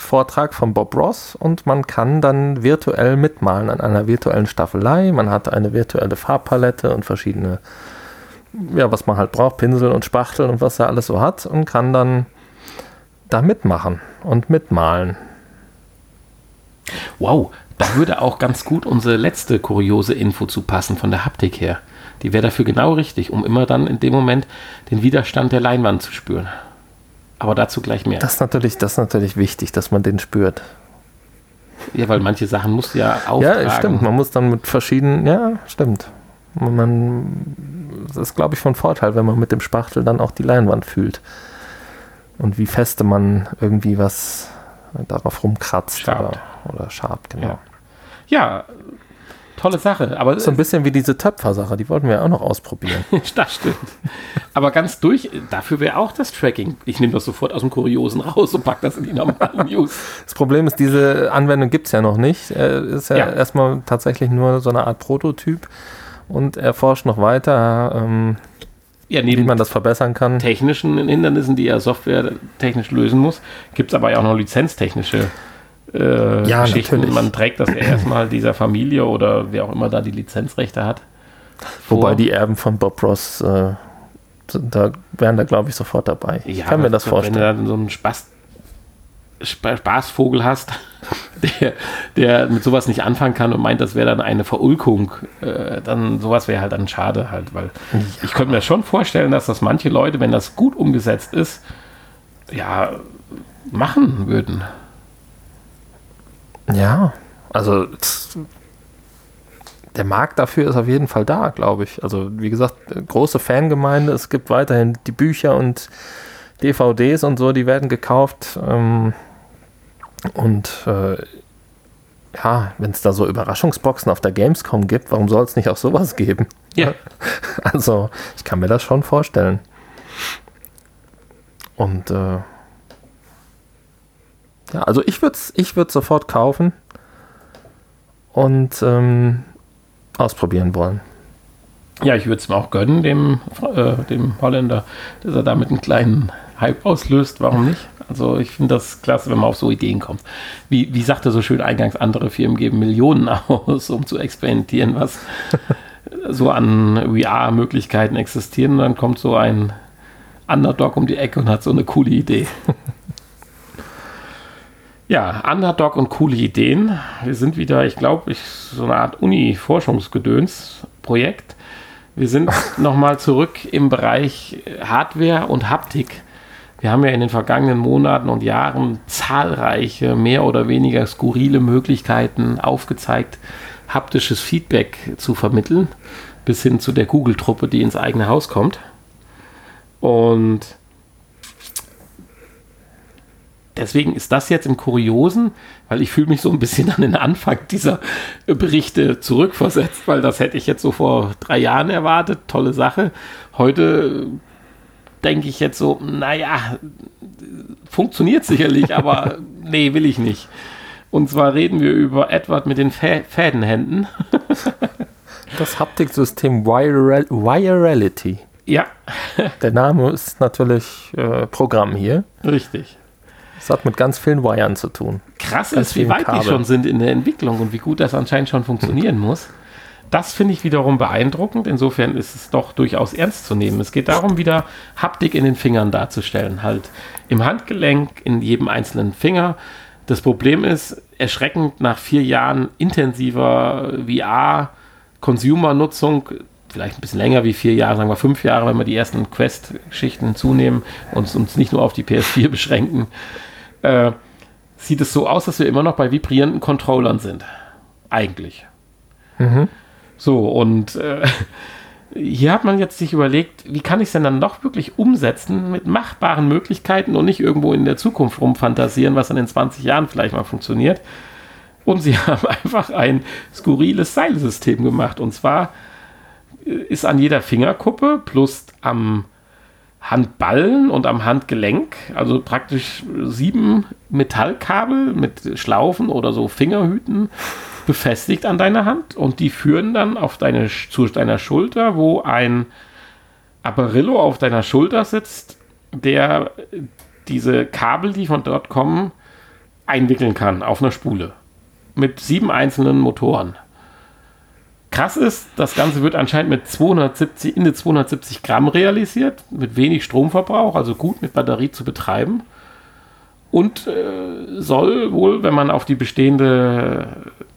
Vortrag von Bob Ross und man kann dann virtuell mitmalen an einer virtuellen Staffelei. Man hat eine virtuelle Farbpalette und verschiedene, ja, was man halt braucht, Pinsel und Spachtel und was er alles so hat und kann dann da mitmachen und mitmalen. Wow, da würde auch ganz gut unsere letzte kuriose Info zu passen von der Haptik her. Die wäre dafür genau richtig, um immer dann in dem Moment den Widerstand der Leinwand zu spüren. Aber dazu gleich mehr. Das ist natürlich, das ist natürlich wichtig, dass man den spürt. Ja, weil manche Sachen musst du ja auftragen. Ja, stimmt. Man muss dann mit verschiedenen, ja, stimmt. Man, das ist, glaube ich, von Vorteil, wenn man mit dem Spachtel dann auch die Leinwand fühlt. Und wie feste man irgendwie was darauf rumkratzt Schabt. oder, oder schabt, genau. Ja. ja, tolle Sache. Aber So ein bisschen wie diese Töpfer-Sache, die wollten wir ja auch noch ausprobieren. das stimmt. Aber ganz durch, dafür wäre auch das Tracking. Ich nehme das sofort aus dem Kuriosen raus und packe das in die normalen News. Das Problem ist, diese Anwendung gibt es ja noch nicht. Er ist ja, Ja. erstmal tatsächlich nur so eine Art Prototyp und er forscht noch weiter, ähm, Ja, wie man das verbessern kann. technischen Hindernissen, die er softwaretechnisch lösen muss, gibt es aber ja auch noch lizenztechnische äh, Ja, Geschichten. natürlich. Man trägt das ja erstmal dieser Familie oder wer auch immer da die Lizenzrechte hat. Wobei vor. die Erben von Bob Ross, äh, da wären da, glaube ich, sofort dabei. ich Ja, kann mir das wenn vorstellen. du dann so einen Spaß, Spa- Spaßvogel hast, der, der mit sowas nicht anfangen kann und meint, das wäre dann eine Verulkung, äh, dann sowas wäre halt dann schade halt, weil ich könnte mir schon vorstellen, dass das manche Leute, wenn das gut umgesetzt ist, ja, machen würden. Ja, also der Markt dafür ist auf jeden Fall da, glaube ich. Also wie gesagt, große Fangemeinde, es gibt weiterhin die Bücher und DVDs und so, die werden gekauft. Ähm, und äh, ja, wenn es da so Überraschungsboxen auf der Gamescom gibt, warum soll es nicht auch sowas geben? Ja. Also ich kann mir das schon vorstellen. Und äh, ja, also ich würde es ich würd's sofort kaufen und ähm, ausprobieren wollen. Ja, ich würde es mir auch gönnen, dem, äh, dem Holländer, dass er damit einen kleinen Hype auslöst. Warum nicht? Also ich finde das klasse, wenn man auf so Ideen kommt. Wie, wie sagte so schön eingangs, andere Firmen geben Millionen aus, um zu experimentieren, was so an VR-Möglichkeiten existieren. Und dann kommt so ein Underdog um die Ecke und hat so eine coole Idee. Ja, Underdog und coole Ideen. Wir sind wieder, ich glaube, ich, so eine Art Uni-Forschungsgedöns-Projekt. Wir sind nochmal zurück im Bereich Hardware und Haptik. Wir haben ja in den vergangenen Monaten und Jahren zahlreiche, mehr oder weniger skurrile Möglichkeiten aufgezeigt, haptisches Feedback zu vermitteln, bis hin zu der Google-Truppe, die ins eigene Haus kommt. Und deswegen ist das jetzt im Kuriosen, weil ich fühle mich so ein bisschen an den Anfang dieser Berichte zurückversetzt, weil das hätte ich jetzt so vor drei Jahren erwartet. Tolle Sache. Heute denke ich jetzt so, naja, funktioniert sicherlich, aber nee, will ich nicht. Und zwar reden wir über Edward mit den Fä Fädenhänden. Das Haptiksystem Viral Virality. Ja, Der Name ist natürlich äh, Programm hier. richtig. Es hat mit ganz vielen Wiren zu tun. krass Ganz ist, wie weit die Kabel. schon sind in der Entwicklung und wie gut das anscheinend schon funktionieren muss. Das finde ich wiederum beeindruckend. Insofern ist es doch durchaus ernst zu nehmen. Es geht darum, wieder Haptik in den Fingern darzustellen. Halt im Handgelenk, in jedem einzelnen Finger. Das Problem ist, erschreckend nach vier Jahren intensiver VR-Consumer-Nutzung, vielleicht ein bisschen länger wie vier Jahre, sagen wir fünf Jahre, wenn wir die ersten Quest-Geschichten hinzunehmen und uns nicht nur auf die PS4 beschränken, äh, sieht es so aus, dass wir immer noch bei vibrierenden Controllern sind. Eigentlich. So, und äh, hier hat man jetzt sich überlegt, wie kann ich es denn dann doch wirklich umsetzen mit machbaren Möglichkeiten und nicht irgendwo in der Zukunft rumfantasieren, was dann in 20 Jahren vielleicht mal funktioniert. Und sie haben einfach ein skurriles Seilsystem gemacht. Und zwar äh, ist an jeder Fingerkuppe plus am Handballen und am Handgelenk, also praktisch sieben Metallkabel mit Schlaufen oder so Fingerhüten befestigt an deiner Hand und die führen dann auf deine, zu deiner Schulter, wo ein Apparillo auf deiner Schulter sitzt, der diese Kabel, die von dort kommen, einwickeln kann auf einer Spule. Mit sieben einzelnen Motoren. Krass ist, das Ganze wird anscheinend mit 270, in 270 Gramm realisiert, mit wenig Stromverbrauch, also gut mit Batterie zu betreiben. Und äh, soll wohl, wenn man auf die bestehende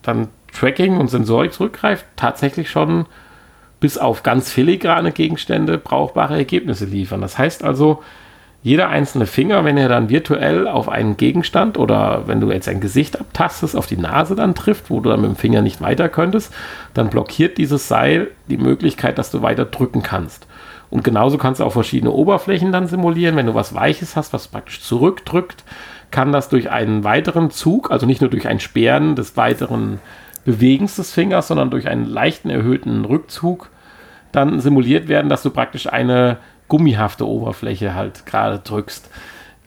dann Tracking und Sensorik zurückgreift, tatsächlich schon bis auf ganz filigrane Gegenstände brauchbare Ergebnisse liefern. Das heißt also, jeder einzelne Finger, wenn er dann virtuell auf einen Gegenstand oder wenn du jetzt ein Gesicht abtastest, auf die Nase dann trifft, wo du dann mit dem Finger nicht weiter könntest, dann blockiert dieses Seil die Möglichkeit, dass du weiter drücken kannst. Und genauso kannst du auch verschiedene Oberflächen dann simulieren. Wenn du was Weiches hast, was praktisch zurückdrückt, kann das durch einen weiteren Zug, also nicht nur durch ein Sperren des weiteren Bewegens des Fingers, sondern durch einen leichten erhöhten Rückzug dann simuliert werden, dass du praktisch eine gummihafte Oberfläche halt gerade drückst.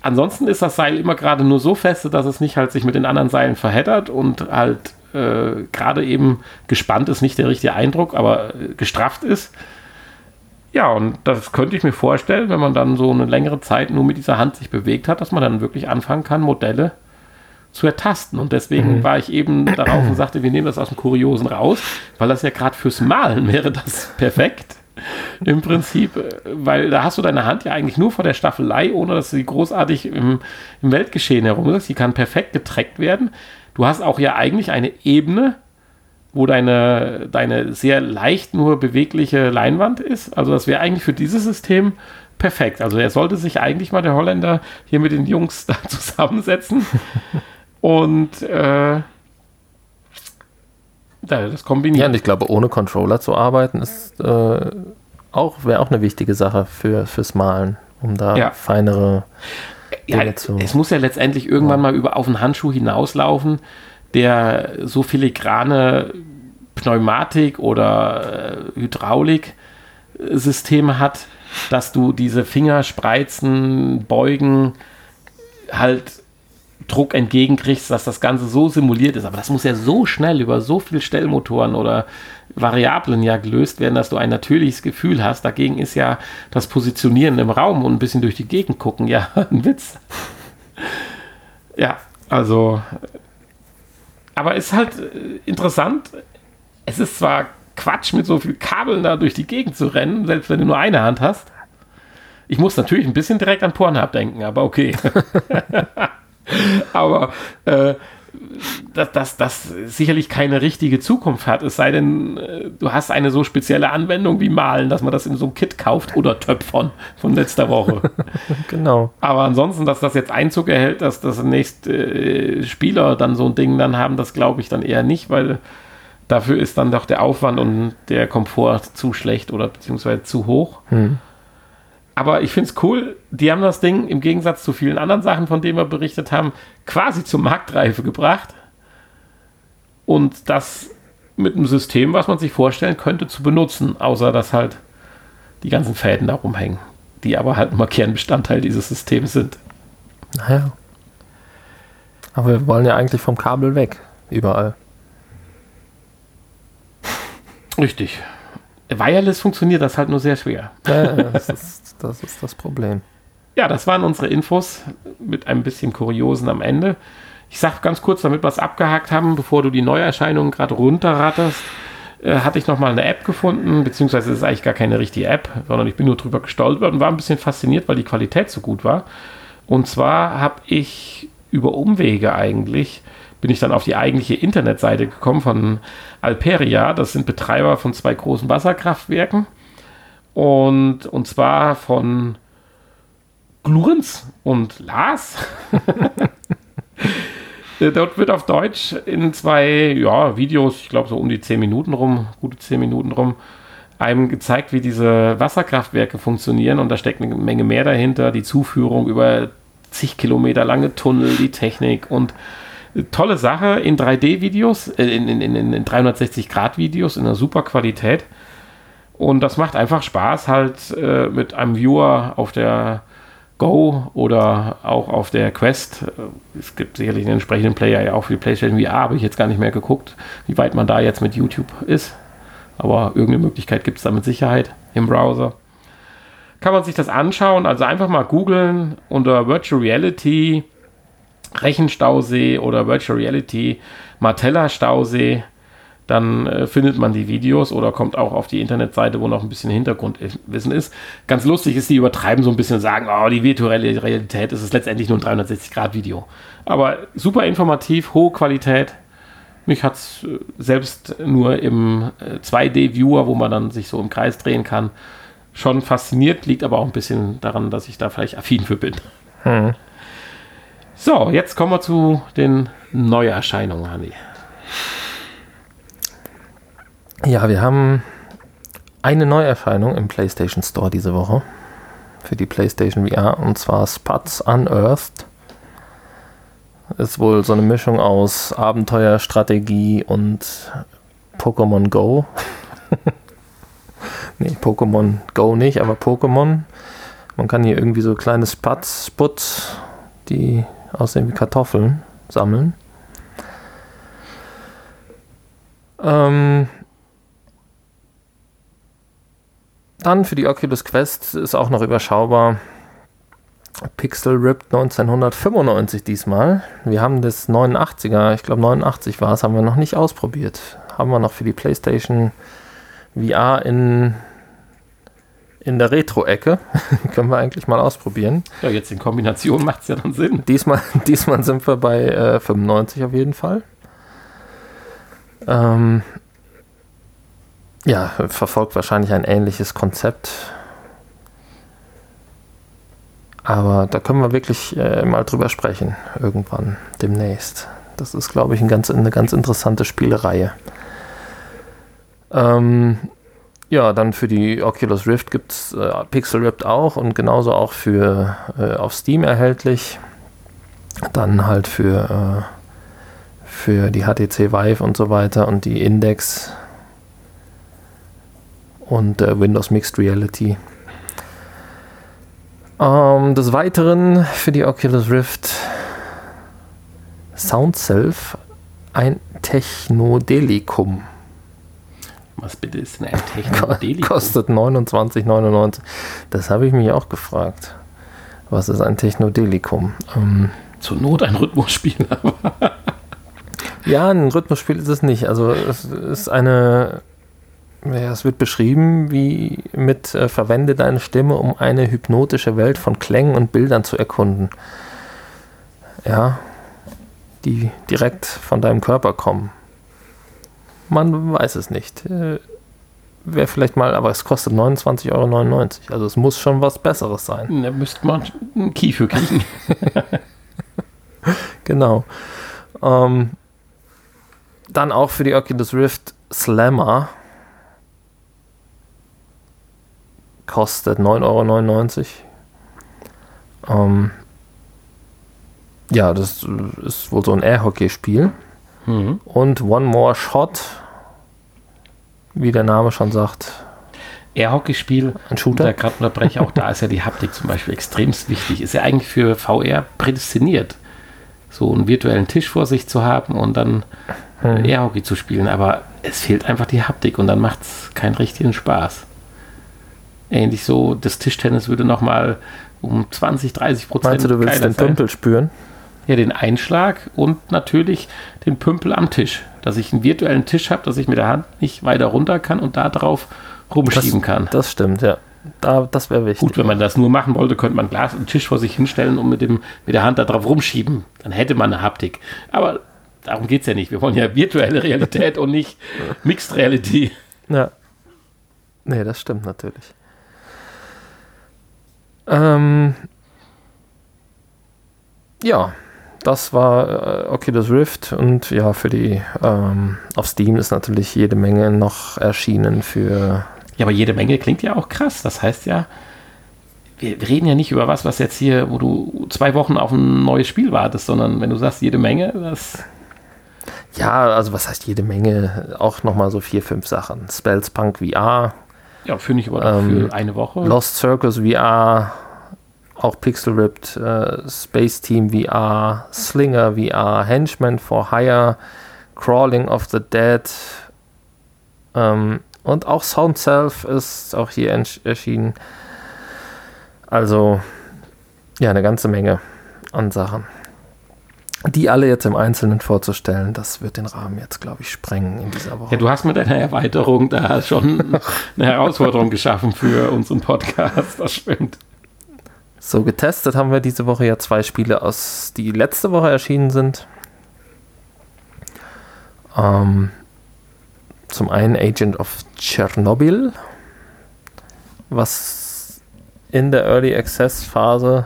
Ansonsten ist das Seil immer gerade nur so feste, dass es nicht halt sich mit den anderen Seilen verheddert und halt äh, gerade eben gespannt ist, nicht der richtige Eindruck, aber äh, gestrafft ist. Ja, und das könnte ich mir vorstellen, wenn man dann so eine längere Zeit nur mit dieser Hand sich bewegt hat, dass man dann wirklich anfangen kann, Modelle zu ertasten. Und deswegen mhm. war ich eben darauf und sagte, wir nehmen das aus dem Kuriosen raus, weil das ja gerade fürs Malen wäre das perfekt. Im Prinzip, weil da hast du deine Hand ja eigentlich nur vor der Staffelei, ohne dass sie großartig im, im Weltgeschehen herum ist. Sie kann perfekt getrackt werden. Du hast auch ja eigentlich eine Ebene, wo deine, deine sehr leicht nur bewegliche Leinwand ist. Also das wäre eigentlich für dieses System perfekt. Also er sollte sich eigentlich mal der Holländer hier mit den Jungs da zusammensetzen und äh, das kombinieren. Ja, und ich glaube, ohne Controller zu arbeiten ist äh, auch wäre auch eine wichtige Sache für fürs Malen, um da ja. feinere Dinge ja, zu. Es muss ja letztendlich irgendwann ja. mal über auf einen Handschuh hinauslaufen, der so filigrane Pneumatik oder äh, Hydraulik-Systeme hat, dass du diese Fingerspreizen, Beugen halt Druck entgegenkriegst, dass das Ganze so simuliert ist. Aber das muss ja so schnell über so viele Stellmotoren oder Variablen ja gelöst werden, dass du ein natürliches Gefühl hast. Dagegen ist ja das Positionieren im Raum und ein bisschen durch die Gegend gucken ja ein Witz. Ja, also. Aber ist halt äh, interessant. Es ist zwar Quatsch, mit so viel Kabeln da durch die Gegend zu rennen, selbst wenn du nur eine Hand hast. Ich muss natürlich ein bisschen direkt an Pornhub denken, aber okay. Aber äh, dass das, das sicherlich keine richtige Zukunft hat. Es sei denn, äh, du hast eine so spezielle Anwendung wie Malen, dass man das in so einem Kit kauft oder Töpfern von letzter Woche. genau. Aber ansonsten, dass das jetzt Einzug erhält, dass das nächste äh, Spieler dann so ein Ding dann haben, das glaube ich dann eher nicht, weil dafür ist dann doch der Aufwand und der Komfort zu schlecht oder beziehungsweise zu hoch. Hm. Aber ich finde es cool, die haben das Ding im Gegensatz zu vielen anderen Sachen, von denen wir berichtet haben, quasi zur Marktreife gebracht. Und das mit einem System, was man sich vorstellen könnte, zu benutzen, außer dass halt die ganzen Fäden da rumhängen, die aber halt immer Kernbestandteil dieses Systems sind. Naja. Aber wir wollen ja eigentlich vom Kabel weg, überall. Richtig. Wireless funktioniert das halt nur sehr schwer. Ja, das, ist, das ist das Problem. Ja, das waren unsere Infos mit ein bisschen Kuriosen am Ende. Ich sage ganz kurz, damit wir es abgehakt haben, bevor du die Neuerscheinungen gerade runterratterst, äh, hatte ich nochmal eine App gefunden, beziehungsweise es ist eigentlich gar keine richtige App, sondern ich bin nur drüber gestolpert und war ein bisschen fasziniert, weil die Qualität so gut war. Und zwar habe ich über Umwege eigentlich bin ich dann auf die eigentliche Internetseite gekommen von Alperia. Das sind Betreiber von zwei großen Wasserkraftwerken. Und, und zwar von Glurens und Lars. Dort wird auf Deutsch in zwei ja, Videos, ich glaube so um die 10 Minuten rum, gute 10 Minuten rum, einem gezeigt, wie diese Wasserkraftwerke funktionieren und da steckt eine Menge mehr dahinter, die Zuführung über zig Kilometer lange Tunnel, die Technik und tolle Sache in 3D-Videos, äh, in, in, in, in 360-Grad-Videos in einer super Qualität. Und das macht einfach Spaß, halt äh, mit einem Viewer auf der Go oder auch auf der Quest. Äh, es gibt sicherlich einen entsprechenden Player ja auch für die PlayStation VR, habe ich jetzt gar nicht mehr geguckt, wie weit man da jetzt mit YouTube ist. Aber irgendeine Möglichkeit gibt es da mit Sicherheit im Browser. Kann man sich das anschauen, also einfach mal googeln unter Virtual Reality Rechenstausee oder Virtual Reality Martella Stausee dann äh, findet man die Videos oder kommt auch auf die Internetseite, wo noch ein bisschen Hintergrundwissen ist. Ganz lustig ist, die übertreiben so ein bisschen und sagen, oh, die virtuelle Realität ist es letztendlich nur ein 360-Grad-Video. Aber super informativ, hohe Qualität. Mich hat es äh, selbst nur im äh, 2D-Viewer, wo man dann sich so im Kreis drehen kann, schon fasziniert, liegt aber auch ein bisschen daran, dass ich da vielleicht affin für bin. Hm. So, jetzt kommen wir zu den Neuerscheinungen, Hanni. Ja, wir haben eine Neuerscheinung im PlayStation Store diese Woche für die PlayStation VR und zwar Spuds Unearthed. Ist wohl so eine Mischung aus Abenteuer, Strategie und Pokémon Go. nee, Pokémon Go nicht, aber Pokémon. Man kann hier irgendwie so kleine Spuds, Sputs, die aussehen wie Kartoffeln, sammeln. Ähm, Dann für die Oculus Quest ist auch noch überschaubar. Pixel Ripped 1995 diesmal. Wir haben das 89er, ich glaube 89 war es, haben wir noch nicht ausprobiert. Haben wir noch für die PlayStation VR in, in der Retro-Ecke. Können wir eigentlich mal ausprobieren. Ja, jetzt in Kombination macht es ja dann Sinn. Diesmal, diesmal sind wir bei äh, 95 auf jeden Fall. Ähm, ja, verfolgt wahrscheinlich ein ähnliches Konzept. Aber da können wir wirklich äh, mal drüber sprechen, irgendwann, demnächst. Das ist, glaube ich, ein ganz, eine ganz interessante Spielereihe. Ähm, ja, dann für die Oculus Rift gibt es äh, Pixel Rift auch und genauso auch für äh, auf Steam erhältlich. Dann halt für, äh, für die HTC Vive und so weiter und die Index und äh, Windows Mixed Reality. Ähm, des Weiteren für die Oculus Rift SoundSelf ein Technodelikum. Was bitte ist denn ein Technodelikum? Kostet 29,99. Das habe ich mich auch gefragt. Was ist ein Technodelikum? Ähm, Zur Not ein Rhythmusspiel. ja, ein Rhythmusspiel ist es nicht. Also es ist eine ja, es wird beschrieben, wie mit äh, verwende deine Stimme, um eine hypnotische Welt von Klängen und Bildern zu erkunden. Ja, die direkt von deinem Körper kommen. Man weiß es nicht. Äh, Wäre vielleicht mal, aber es kostet 29,99 Euro. Also es muss schon was Besseres sein. Da müsste man einen Key für kriegen. genau. Ähm, dann auch für die Oculus Rift Slammer kostet 9,99 Euro. Ähm, ja, das ist wohl so ein Air-Hockey-Spiel. Mhm. Und One More Shot, wie der Name schon sagt. Air-Hockey-Spiel, ein Shooter. Da gerade unterbreche, auch da ist ja die Haptik zum Beispiel extremst wichtig. Ist ja eigentlich für VR prädestiniert, so einen virtuellen Tisch vor sich zu haben und dann mhm. Air-Hockey zu spielen. Aber es fehlt einfach die Haptik und dann macht es keinen richtigen Spaß ähnlich so, das Tischtennis würde nochmal um 20, 30 Prozent. Meinst du, du willst den sein. Pümpel spüren? Ja, den Einschlag und natürlich den Pümpel am Tisch. Dass ich einen virtuellen Tisch habe, dass ich mit der Hand nicht weiter runter kann und da drauf rumschieben das, kann. Das stimmt, ja. Da, das wäre wichtig. Gut, wenn man das nur machen wollte, könnte man Glas und Tisch vor sich hinstellen und mit, dem, mit der Hand da drauf rumschieben. Dann hätte man eine Haptik. Aber darum geht es ja nicht. Wir wollen ja virtuelle Realität und nicht Mixed Reality. Ja. Nee, das stimmt natürlich. Ähm, ja, das war äh, Oculus Rift und ja, für die ähm, auf Steam ist natürlich jede Menge noch erschienen für Ja, aber jede Menge klingt ja auch krass. Das heißt ja, wir reden ja nicht über was, was jetzt hier, wo du zwei Wochen auf ein neues Spiel wartest, sondern wenn du sagst, jede Menge, das. Ja, also was heißt jede Menge? Auch nochmal so vier, fünf Sachen. Spellspunk VR. Ja, finde ich aber ähm, für eine Woche. Lost Circus VR, auch Pixel Ripped, äh, Space Team VR, Slinger VR, Henchman for Hire, Crawling of the Dead ähm, und auch Sound Self ist auch hier erschienen. Also, ja, eine ganze Menge an Sachen. Die alle jetzt im Einzelnen vorzustellen, das wird den Rahmen jetzt, glaube ich, sprengen in dieser Woche. Ja, du hast mit deiner Erweiterung da schon eine Herausforderung geschaffen für unseren Podcast, das stimmt. So, getestet haben wir diese Woche ja zwei Spiele aus, die letzte Woche erschienen sind. Ähm, zum einen Agent of Chernobyl, was in der Early Access Phase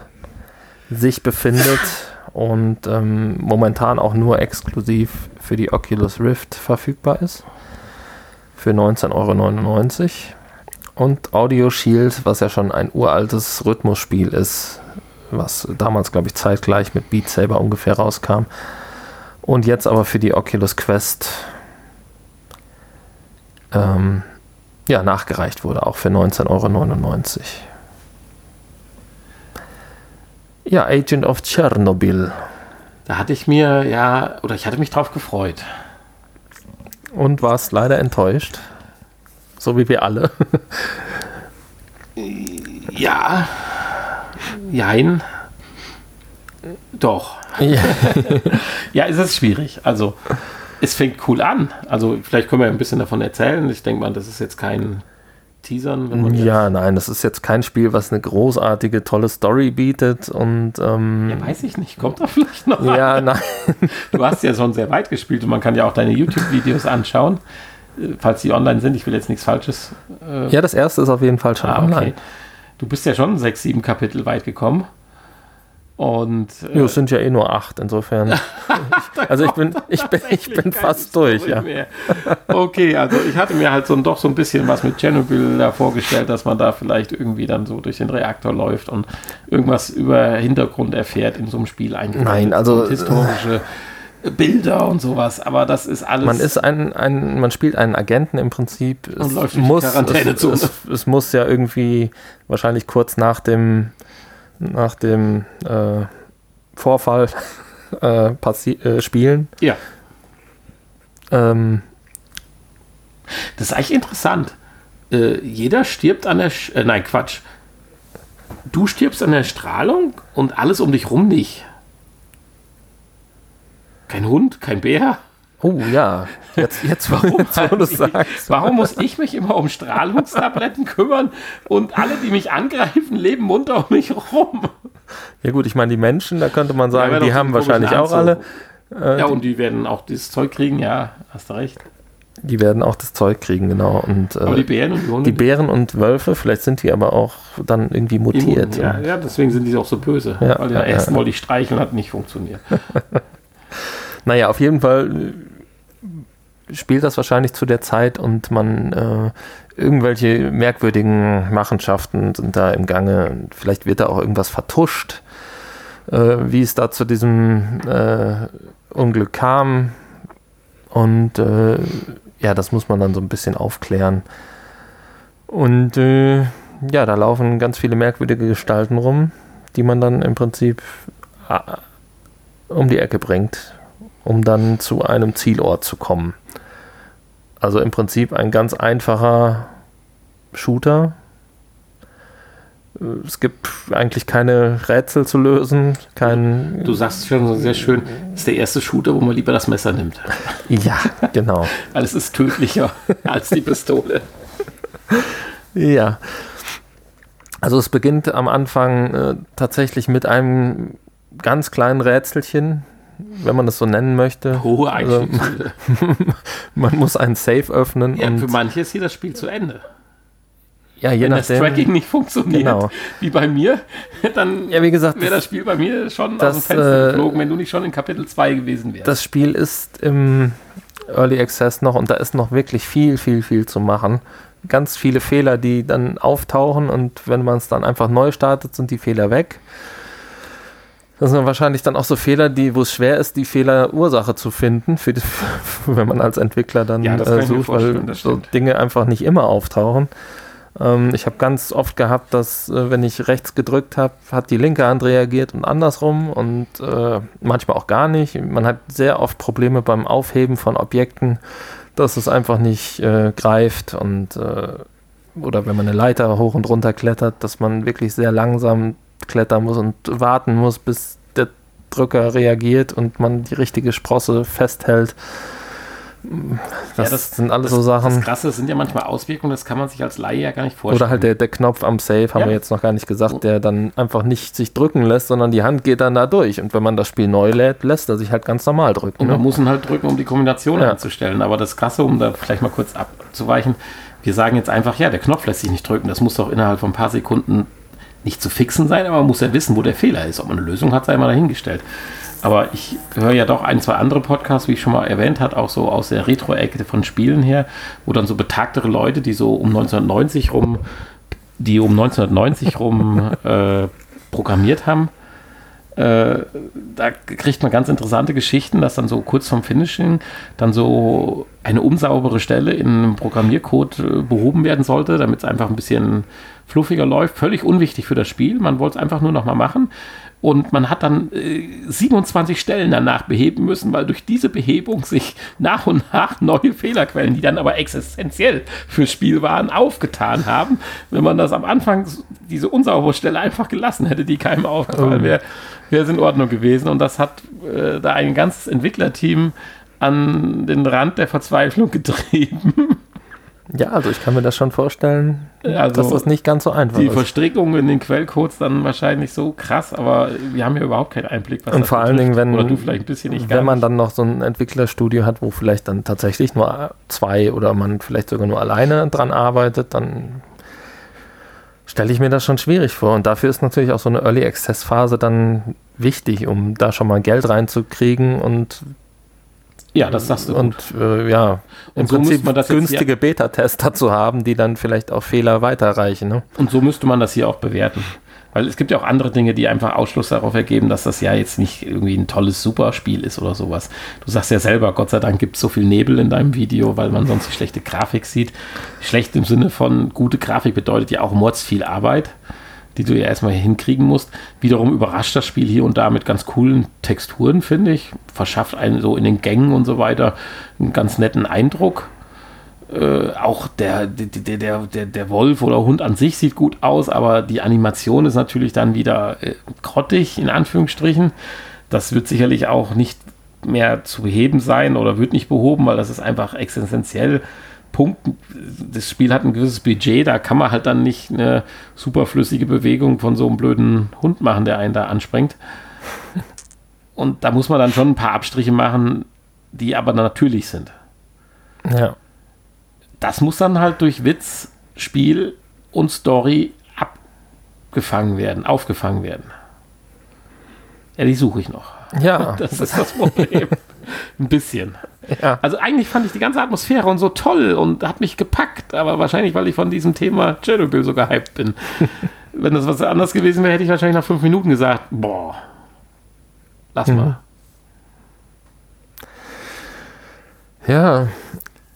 sich befindet und ähm, momentan auch nur exklusiv für die Oculus Rift verfügbar ist. Für 19,99 Euro. Und Audio Shield, was ja schon ein uraltes Rhythmusspiel ist, was damals, glaube ich, zeitgleich mit Beat Saber ungefähr rauskam. Und jetzt aber für die Oculus Quest ähm, ja, nachgereicht wurde, auch für 19,99 Euro. Ja, Agent of Chernobyl. Da hatte ich mir ja, oder ich hatte mich drauf gefreut. Und warst leider enttäuscht. So wie wir alle. ja. Jein. Doch. Ja. ja, es ist schwierig. Also, es fängt cool an. Also, vielleicht können wir ein bisschen davon erzählen. Ich denke mal, das ist jetzt kein teasern? ja, nein, das ist jetzt kein Spiel, was eine großartige, tolle Story bietet und ähm, ja, weiß ich nicht, kommt da vielleicht noch Ja, an. nein. Du hast ja schon sehr weit gespielt und man kann ja auch deine YouTube-Videos anschauen, falls sie online sind. Ich will jetzt nichts Falsches. Äh ja, das erste ist auf jeden Fall schon ah, online. Okay. Du bist ja schon sechs, sieben Kapitel weit gekommen. Und, äh, jo, es sind ja eh nur acht, insofern. also ich bin, ich bin, ich bin fast durch, ja. Okay, also ich hatte mir halt so doch so ein bisschen was mit Chernobyl da vorgestellt, dass man da vielleicht irgendwie dann so durch den Reaktor läuft und irgendwas über Hintergrund erfährt in so einem Spiel eigentlich. Nein, also historische Bilder und sowas, aber das ist alles. Man ist ein, ein man spielt einen Agenten im Prinzip. Es und läuft muss, Quarantäne es, es, es muss ja irgendwie wahrscheinlich kurz nach dem nach dem äh, Vorfall äh, äh, spielen. Ja. Ähm, das ist eigentlich interessant. Äh, jeder stirbt an der. Sch äh, nein, Quatsch. Du stirbst an der Strahlung und alles um dich rum nicht. Kein Hund, kein Bär. Oh ja, jetzt, jetzt warum, jetzt, wo du sagst. Warum muss ich mich immer um Strahlungstabletten kümmern und alle, die mich angreifen, leben munter um mich rum? Ja gut, ich meine, die Menschen, da könnte man sagen, ja, die haben wahrscheinlich auch alle. Äh, ja, und die werden auch das Zeug kriegen, ja, hast du recht. Die werden auch das Zeug kriegen, genau. Und, äh, aber die Bären und die Hunde? Die Bären und Wölfe, vielleicht sind die aber auch dann irgendwie mutiert. Ja, ja deswegen sind die auch so böse. Ja, weil der ja, ersten ja. wollte ich streicheln, hat nicht funktioniert. naja, auf jeden Fall spielt das wahrscheinlich zu der Zeit und man äh, irgendwelche merkwürdigen Machenschaften sind da im Gange. Vielleicht wird da auch irgendwas vertuscht, äh, wie es da zu diesem äh, Unglück kam. Und äh, ja, das muss man dann so ein bisschen aufklären. Und äh, ja, da laufen ganz viele merkwürdige Gestalten rum, die man dann im Prinzip äh, um die Ecke bringt, um dann zu einem Zielort zu kommen. Also im Prinzip ein ganz einfacher Shooter. Es gibt eigentlich keine Rätsel zu lösen. Kein du sagst schon sehr schön, ist der erste Shooter, wo man lieber das Messer nimmt. Ja, genau. Alles ist tödlicher als die Pistole. Ja. Also es beginnt am Anfang äh, tatsächlich mit einem ganz kleinen Rätselchen, wenn man das so nennen möchte. Hohe also, Einstiegshürde. man muss einen Safe öffnen. Ja, für manche ist hier das Spiel zu Ende. Ja, je Wenn nachdem. das Tracking nicht funktioniert, genau. wie bei mir, dann ja, wie gesagt, wäre das Spiel bei mir schon das, aus dem Fenster äh, geflogen, wenn du nicht schon in Kapitel 2 gewesen wärst. Das Spiel ist im Early Access noch und da ist noch wirklich viel, viel, viel zu machen. ganz viele Fehler, die dann auftauchen und wenn man es dann einfach neu startet, sind die Fehler weg. Das sind wahrscheinlich dann auch so Fehler, die, wo es schwer ist, die Fehlerursache zu finden, für wenn man als Entwickler dann Ja, äh, sucht, weil so. Dinge einfach nicht immer auftauchen. Ähm, ich habe ganz oft gehabt, dass äh, wenn ich rechts gedrückt habe, hat die linke Hand reagiert und andersrum und äh, manchmal auch gar nicht. Man hat sehr oft Probleme beim Aufheben von Objekten, dass es einfach nicht äh, greift und äh, oder wenn man eine Leiter hoch und runter klettert, dass man wirklich sehr langsam klettern muss und warten muss, bis der Drücker reagiert und man die richtige Sprosse festhält. Das, das- sind alles Das, so Sachen. das Krasse sind ja manchmal Auswirkungen, das kann man sich als Laie ja gar nicht vorstellen. Oder halt der, der Knopf am Save, haben Ja. wir jetzt noch gar nicht gesagt, der dann einfach nicht sich drücken lässt, sondern die Hand geht dann da durch. Und wenn man das Spiel neu lädt, lässt er sich halt ganz normal drücken. Und man Ne? muss ihn halt drücken, um die Kombination Ja. einzustellen. Aber das Krasse, um da vielleicht mal kurz abzuweichen, wir sagen jetzt einfach, ja, der Knopf lässt sich nicht drücken. Das muss doch innerhalb von ein paar Sekunden nicht zu fixen sein, aber man muss ja wissen, wo der Fehler ist. Ob man eine Lösung hat, sei mal dahingestellt. Aber ich höre ja doch ein, zwei andere Podcasts, wie ich schon mal erwähnt habe, auch so aus der Retro-Ecke von Spielen her, wo dann so betagtere Leute, die so um 1990 rum, die um 1990 rum äh, programmiert haben, äh, da kriegt man ganz interessante Geschichten, dass dann so kurz vorm Finishing dann so eine unsaubere Stelle in einem Programmiercode äh, behoben werden sollte, damit es einfach ein bisschen fluffiger läuft. Völlig unwichtig für das Spiel. Man wollte es einfach nur noch mal machen. Und man hat dann äh, 27 Stellen danach beheben müssen, weil durch diese Behebung sich nach und nach neue Fehlerquellen, die dann aber existenziell fürs Spiel waren, aufgetan haben. Wenn man das am Anfang, diese unsaubere Stelle einfach gelassen hätte, die keinem aufgefallen Oh. wäre, wäre es in Ordnung gewesen. Und das hat äh, da ein ganzes Entwicklerteam an den Rand der Verzweiflung getrieben. Ja, also ich kann mir das schon vorstellen, Also dass das nicht ganz so einfach die ist. Verstrickung in den Quellcodes dann wahrscheinlich so krass, aber wir haben ja überhaupt keinen Einblick, was Und das vor allen Dingen, wenn, Oder du vielleicht ein bisschen nicht wenn man nicht. dann noch so ein Entwicklerstudio hat, wo vielleicht dann tatsächlich nur zwei oder man vielleicht sogar nur alleine dran arbeitet, dann stelle ich mir das schon schwierig vor. Und dafür ist natürlich auch so eine Early Access Phase dann wichtig, um da schon mal Geld reinzukriegen und, Ja, das sagst du. und äh, ja, im Und so Prinzip man das günstige Beta-Tester zu haben, die dann vielleicht auch Fehler weiterreichen. Ne? Und so müsste man das hier auch bewerten. Weil es gibt ja auch andere Dinge, die einfach Ausschluss darauf ergeben, dass das ja jetzt nicht irgendwie ein tolles Superspiel ist oder sowas. Du sagst ja selber, Gott sei Dank gibt es so viel Nebel in deinem Video, weil man sonst die schlechte Grafik sieht. Schlecht im Sinne von gute Grafik bedeutet ja auch mords viel Arbeit, die du ja erstmal hinkriegen musst. Wiederum überrascht das Spiel hier und da mit ganz coolen Texturen, finde ich. Verschafft einen so in den Gängen und so weiter einen ganz netten Eindruck äh, auch der, der, der, der, der Wolf oder Hund an sich sieht gut aus, aber die Animation ist natürlich dann wieder äh, grottig, in Anführungsstrichen. Das wird sicherlich auch nicht mehr zu beheben sein oder wird nicht behoben, weil das ist einfach existenziell. Punkt. Das Spiel hat ein gewisses Budget, da kann man halt dann nicht eine superflüssige Bewegung von so einem blöden Hund machen, der einen da ansprengt. Und da muss man dann schon ein paar Abstriche machen, die aber natürlich sind Ja. das muss dann halt durch Witz, Spiel und Story abgefangen werden, aufgefangen werden. Ja, die suche ich noch. Ja, Das ist das Problem. Ein bisschen. ja. Also eigentlich fand ich die ganze Atmosphäre und so toll und hat mich gepackt, aber wahrscheinlich, weil ich von diesem Thema Chernobyl so gehypt bin. Wenn das was anderes gewesen wäre, hätte ich wahrscheinlich nach fünf Minuten gesagt, boah, lass Mhm. mal. Ja,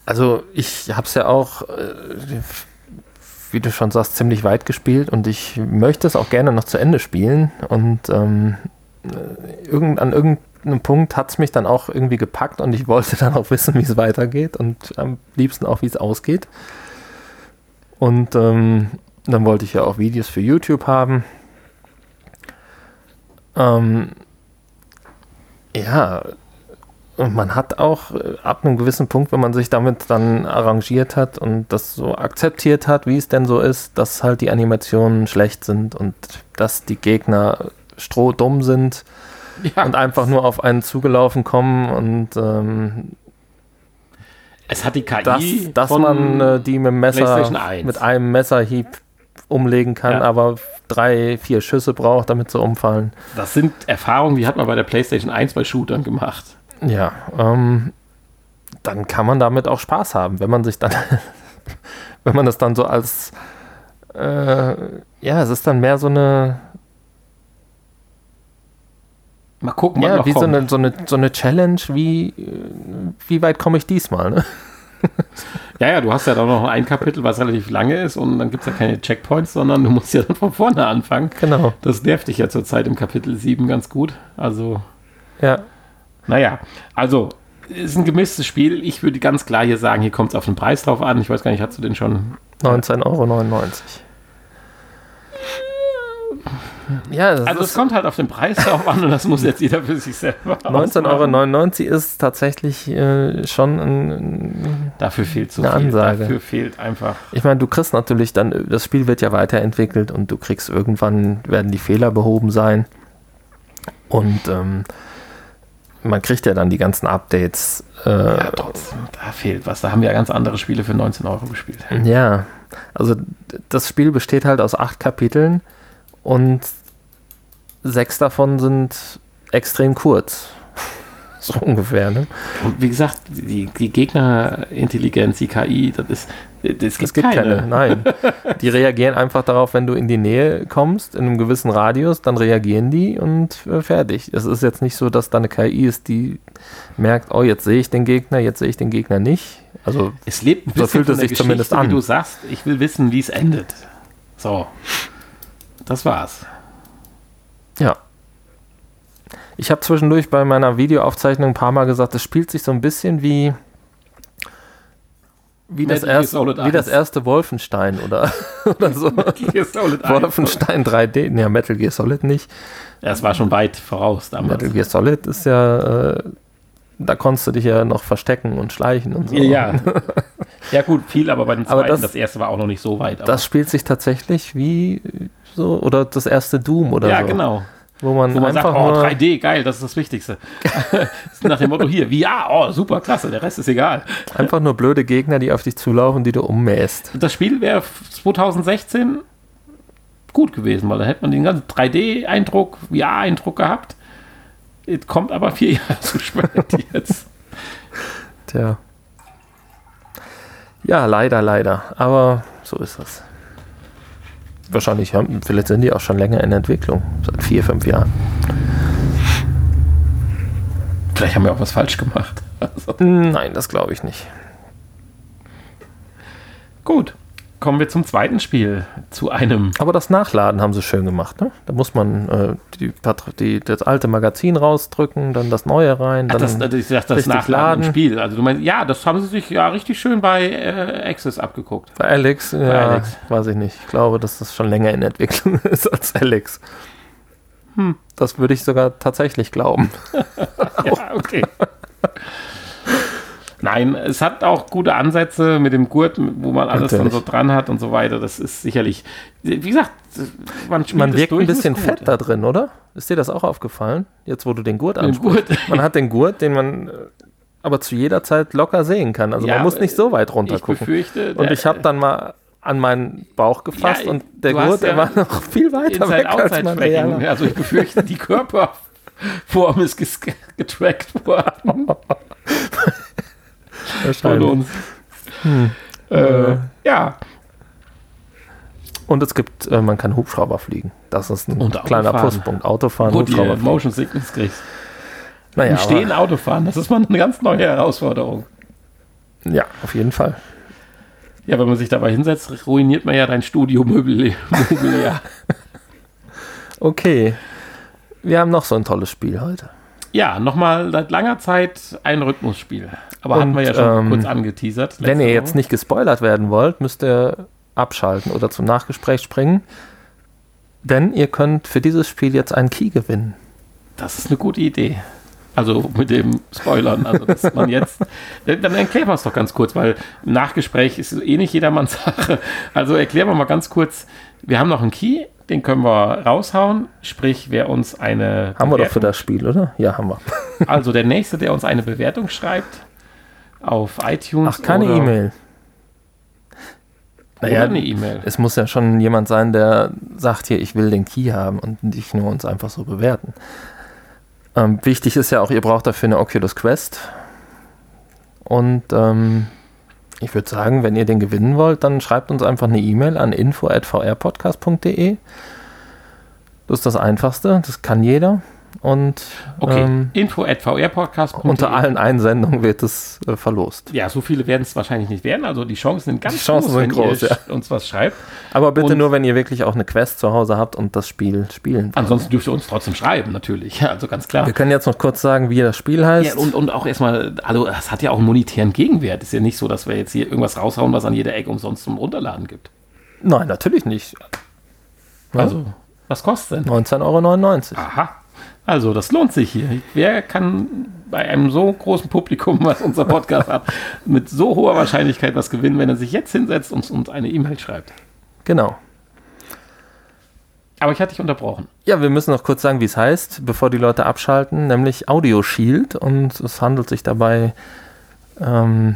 also ich habe es ja auch, äh, wie du schon sagst, ziemlich weit gespielt und ich möchte es auch gerne noch zu Ende spielen und ähm, äh, irgend, an irgendeinem Punkt hat es mich dann auch irgendwie gepackt und ich wollte dann auch wissen, wie es weitergeht und am liebsten auch, wie es ausgeht. Und ähm, dann wollte ich ja auch Videos für YouTube haben. Ähm, ja, und man hat auch äh, ab einem gewissen Punkt, wenn man sich damit dann arrangiert hat und das so akzeptiert hat, wie es denn so ist, dass halt die Animationen schlecht sind und dass die Gegner strohdumm sind Ja, und einfach nur auf einen zugelaufen kommen und ähm, es hat die KI, dass, dass von man äh, die mit dem Messer PlayStation 1. mit einem Messerhieb umlegen kann, Ja. aber drei, vier Schüsse braucht, damit sie umfallen. Das sind Erfahrungen, die hat man bei der PlayStation 1 bei Shootern gemacht. Ja, ähm, dann kann man damit auch Spaß haben, wenn man sich dann, wenn man das dann so als, äh, ja, es ist dann mehr so eine, Mal gucken, ja, wie so kommt. eine, so, eine, so eine Challenge, wie, wie weit komme ich diesmal, ne? Ja, ja, du hast ja da noch ein Kapitel, was relativ lange ist und dann gibt es ja keine Checkpoints, sondern du musst ja dann von vorne anfangen. Genau. Das nervt dich ja zurzeit im Kapitel 7 ganz gut. Also, Ja. naja, also, ist ein gemischtes Spiel. Ich würde ganz klar hier sagen, hier kommt es auf den Preis drauf an. Ich weiß gar nicht, hast du den schon 19,99 Euro. Ja, das Also es kommt halt auf den Preis drauf an und das muss jetzt jeder für sich selber 19,99 Euro ist tatsächlich äh, schon ein, Dafür fehlt so Eine viel. Ansage. Dafür fehlt einfach. Ich meine, du kriegst natürlich dann, das Spiel wird ja weiterentwickelt und du kriegst irgendwann, werden die Fehler behoben sein. Und ähm, man kriegt ja dann die ganzen Updates. Äh, Ja, trotzdem, da fehlt was. Da haben wir ja ganz andere Spiele für 19 Euro gespielt. ja, also das Spiel besteht halt aus acht Kapiteln und sechs davon sind extrem kurz. So ungefähr, ne? Und wie gesagt, die, die Gegnerintelligenz, die KI, das ist, das gibt, Es gibt keine. keine. nein. Die reagieren einfach darauf, wenn du in die Nähe kommst, in einem gewissen Radius, dann reagieren die und äh, fertig. Es ist jetzt nicht so, dass da eine KI ist, die merkt, oh, jetzt sehe ich den Gegner, jetzt sehe ich den Gegner nicht. Also, Es lebt ein So bisschen fühlt von es sich zumindest Geschichte, an. Wie du sagst, ich will wissen, wie es endet. So. Das war's. ja. Ich habe zwischendurch bei meiner Videoaufzeichnung ein paar Mal gesagt, es spielt sich so ein bisschen wie wie das, erste, wie das 1. erste Wolfenstein oder, oder so. Gear Solid 1. Wolfenstein 3D. Ja, Metal Gear Solid nicht. Ja, es war schon weit voraus damals. Metal Gear Solid ist ja, äh, da konntest du dich ja noch verstecken und schleichen und so. Ja, ja. gut, viel, aber bei Aber zweiten, das- das, erste war auch noch nicht so weit. Das spielt sich tatsächlich wie so, oder das erste Doom oder ja, so. genau. Wo man, Wo man einfach sagt, oh, nur, 3D, geil, das ist das Wichtigste. Nach dem Motto hier, VR, oh, super, klasse, der Rest ist egal. einfach nur blöde Gegner, die auf dich zulaufen, die du ummähst. Das Spiel wäre 2016 gut gewesen, weil da hätte man den ganzen 3D-Eindruck, VR-Eindruck gehabt. Es kommt aber vier Jahre zu spät jetzt. Tja. Ja, leider, leider. Aber so ist das. Wahrscheinlich, haben, vielleicht sind die auch schon länger in Entwicklung. Seit vier, fünf Jahren. Vielleicht haben wir auch was falsch gemacht. Also, Nein, das glaube ich nicht. gut, kommen wir zum zweiten Spiel. Zu einem Aber das Nachladen haben sie schön gemacht, ne? Da muss man äh, die, die, das alte Magazin rausdrücken, dann das neue rein, Ach, dann das, das, das, das richtig Nachladen im. Spiel. Also du meinst, ja, das haben sie sich ja richtig schön bei äh, Access abgeguckt. bei Alex, ja, Alex. weiß ich nicht. Ich glaube, dass das schon länger in Entwicklung ist als Alex. Hm, das würde ich sogar tatsächlich glauben. Ja, okay. Nein, es hat auch gute Ansätze mit dem Gurt, wo man alles dann so dran hat und so weiter. Das ist sicherlich, wie gesagt, man Man wirkt durch ein bisschen fett da drin, oder? Ist dir das auch aufgefallen? Jetzt, wo du den Gurt ansprichst. Gurt. Man hat den Gurt, den man äh, aber zu jeder Zeit locker sehen kann. Also Ja, man muss nicht so weit Ich runter gucken. befürchte, Und ich habe dann mal an meinen Bauch gefasst Ja, und der Gurt, der ja war noch viel weiter weg als mein realer. Also ich befürchte, die Körperform ist getrackt worden von uns. Äh, ja, Und es gibt, äh, man kann Hubschrauber fliegen. Das ist ein Und kleiner Autofahren. Pluspunkt. Autofahren, die Hubschrauber fliegen. Motion Sickness kriegst. Naja, Im Stehen Auto fahren, das ist mal eine ganz neue Herausforderung. ja, auf jeden Fall. Ja, wenn man sich dabei hinsetzt, ruiniert man ja dein Studiomöbel. Okay. Wir haben noch so ein tolles Spiel heute. Ja, nochmal seit langer Zeit ein Rhythmusspiel. Aber Und, hatten wir ja schon ähm, kurz angeteasert. Wenn ihr letzte jetzt Woche. nicht gespoilert werden wollt, müsst ihr abschalten oder zum Nachgespräch springen. Denn ihr könnt für dieses Spiel jetzt einen Key gewinnen. Das ist eine gute Idee. Also mit dem Spoilern, also dass man jetzt, dann dann erklären wir es doch ganz kurz, weil im Nachgespräch ist eh nicht jedermanns Sache. Also erklären wir mal ganz kurz, wir haben noch einen Key, den können wir raushauen, sprich, wer uns eine Haben wir doch für Bewertung- das Spiel, oder? Ja, haben wir. Also der Nächste, der uns eine Bewertung schreibt auf iTunes Ach, keine oder, E-Mail. oder Naja, eine E-Mail. Es muss ja schon jemand sein, der sagt hier, ich will den Key haben und nicht nur uns einfach so bewerten. Ähm, wichtig ist ja auch, ihr braucht dafür eine Oculus Quest. Und ähm, Ich würde sagen, wenn ihr den gewinnen wollt, dann schreibt uns einfach eine E-Mail an info.vrpodcast.de. Das ist das Einfachste, das kann jeder. Und Okay, ähm, info at vrpodcast. unter allen Einsendungen wird es äh, verlost. Ja, so viele werden es wahrscheinlich nicht werden. Also die Chancen sind ganz Die Chancen groß, sind wenn groß, ihr ja. uns was schreibt. Aber bitte Und- nur, wenn ihr wirklich auch eine Quest zu Hause habt und das Spiel spielen wollt. Ansonsten dürft ihr uns trotzdem schreiben, natürlich. Ja, also ganz klar. Wir können jetzt noch kurz sagen, wie das Spiel heißt. Ja, und, und auch erstmal, also es hat ja auch einen monetären Gegenwert. Ist ja nicht so, dass wir jetzt hier irgendwas raushauen, was an jeder Ecke umsonst zum Runterladen gibt. Nein, natürlich nicht. Also, was kostet denn? 19,99 Euro. Aha. Also, das lohnt sich hier. Wer kann bei einem so großen Publikum, was unser Podcast hat, mit so hoher Wahrscheinlichkeit was gewinnen, wenn er sich jetzt hinsetzt und uns eine E-Mail schreibt? Genau. Aber ich hatte dich unterbrochen. Ja, wir müssen noch kurz sagen, wie es heißt, bevor die Leute abschalten, nämlich Audio Shield. Und es handelt sich dabei, ähm,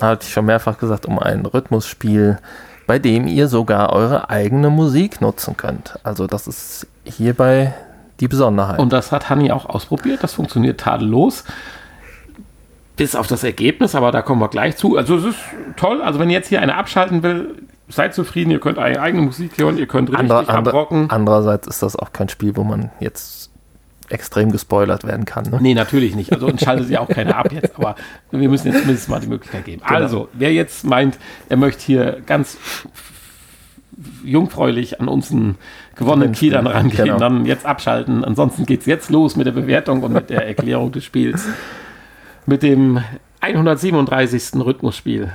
hatte ich schon mehrfach gesagt, um ein Rhythmusspiel, bei dem ihr sogar eure eigene Musik nutzen könnt. Also das ist hierbei die Besonderheit. Und das hat Hanni auch ausprobiert. Das funktioniert tadellos. Bis auf das Ergebnis, aber da kommen wir gleich zu. Also es ist toll. Also wenn jetzt hier einer abschalten will, seid zufrieden. Ihr könnt eure eigene Musik hören. Ihr könnt richtig Ander, ander, abrocken. andererseits ist das auch kein Spiel, wo man jetzt extrem gespoilert werden kann. Ne? Nee, natürlich nicht. Also uns schaltet ja auch keiner ab jetzt, aber wir müssen jetzt zumindest mal die Möglichkeit geben. Genau. Also, wer jetzt meint, er möchte hier ganz jungfräulich an unseren gewonnenen Spiel, Kielern rangehen, genau. dann jetzt abschalten. Ansonsten geht es jetzt los mit der Bewertung und mit der Erklärung des Spiels. Mit dem 137. Rhythmusspiel.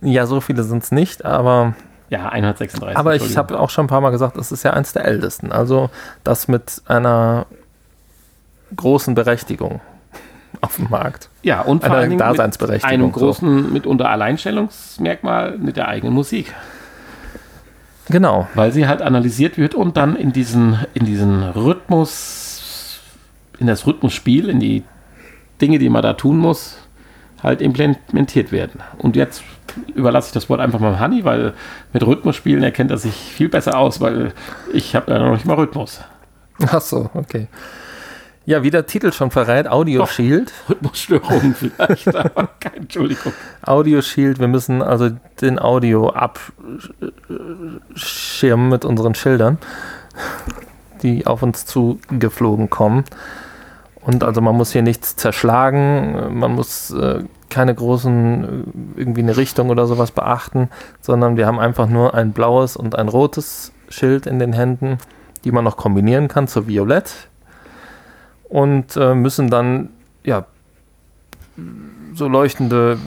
Ja, so viele sind es nicht, aber Ja, 136. Aber ich habe auch schon ein paar Mal gesagt, es ist ja eins der ältesten. Also das mit einer großen Berechtigung auf dem Markt. ja, und vor Dingen mit Daseinsberechtigung, einem großen, mitunter Alleinstellungsmerkmal mit der eigenen Musik. Genau. weil sie halt analysiert wird und dann in diesen, in diesen Rhythmus, in das Rhythmusspiel, in die Dinge, die man da tun muss, halt implementiert werden. Und jetzt überlasse ich das Wort einfach mal Hanni, weil mit Rhythmusspielen erkennt er sich viel besser aus, weil ich habe ja noch nicht mal Rhythmus. Ach so, okay. Ja, wie der Titel schon verrät, Audio Doch. Shield. Rhythmusstörungen vielleicht, aber keine Entschuldigung. Audio Shield, wir müssen also den Audio abschirmen mit unseren Schildern, die auf uns zugeflogen kommen. Und also man muss hier nichts zerschlagen, man muss äh, keine großen, äh, irgendwie eine Richtung oder sowas beachten, sondern wir haben einfach nur ein blaues und ein rotes Schild in den Händen, die man noch kombinieren kann zu Violett. Und äh, müssen dann, ja, so leuchtende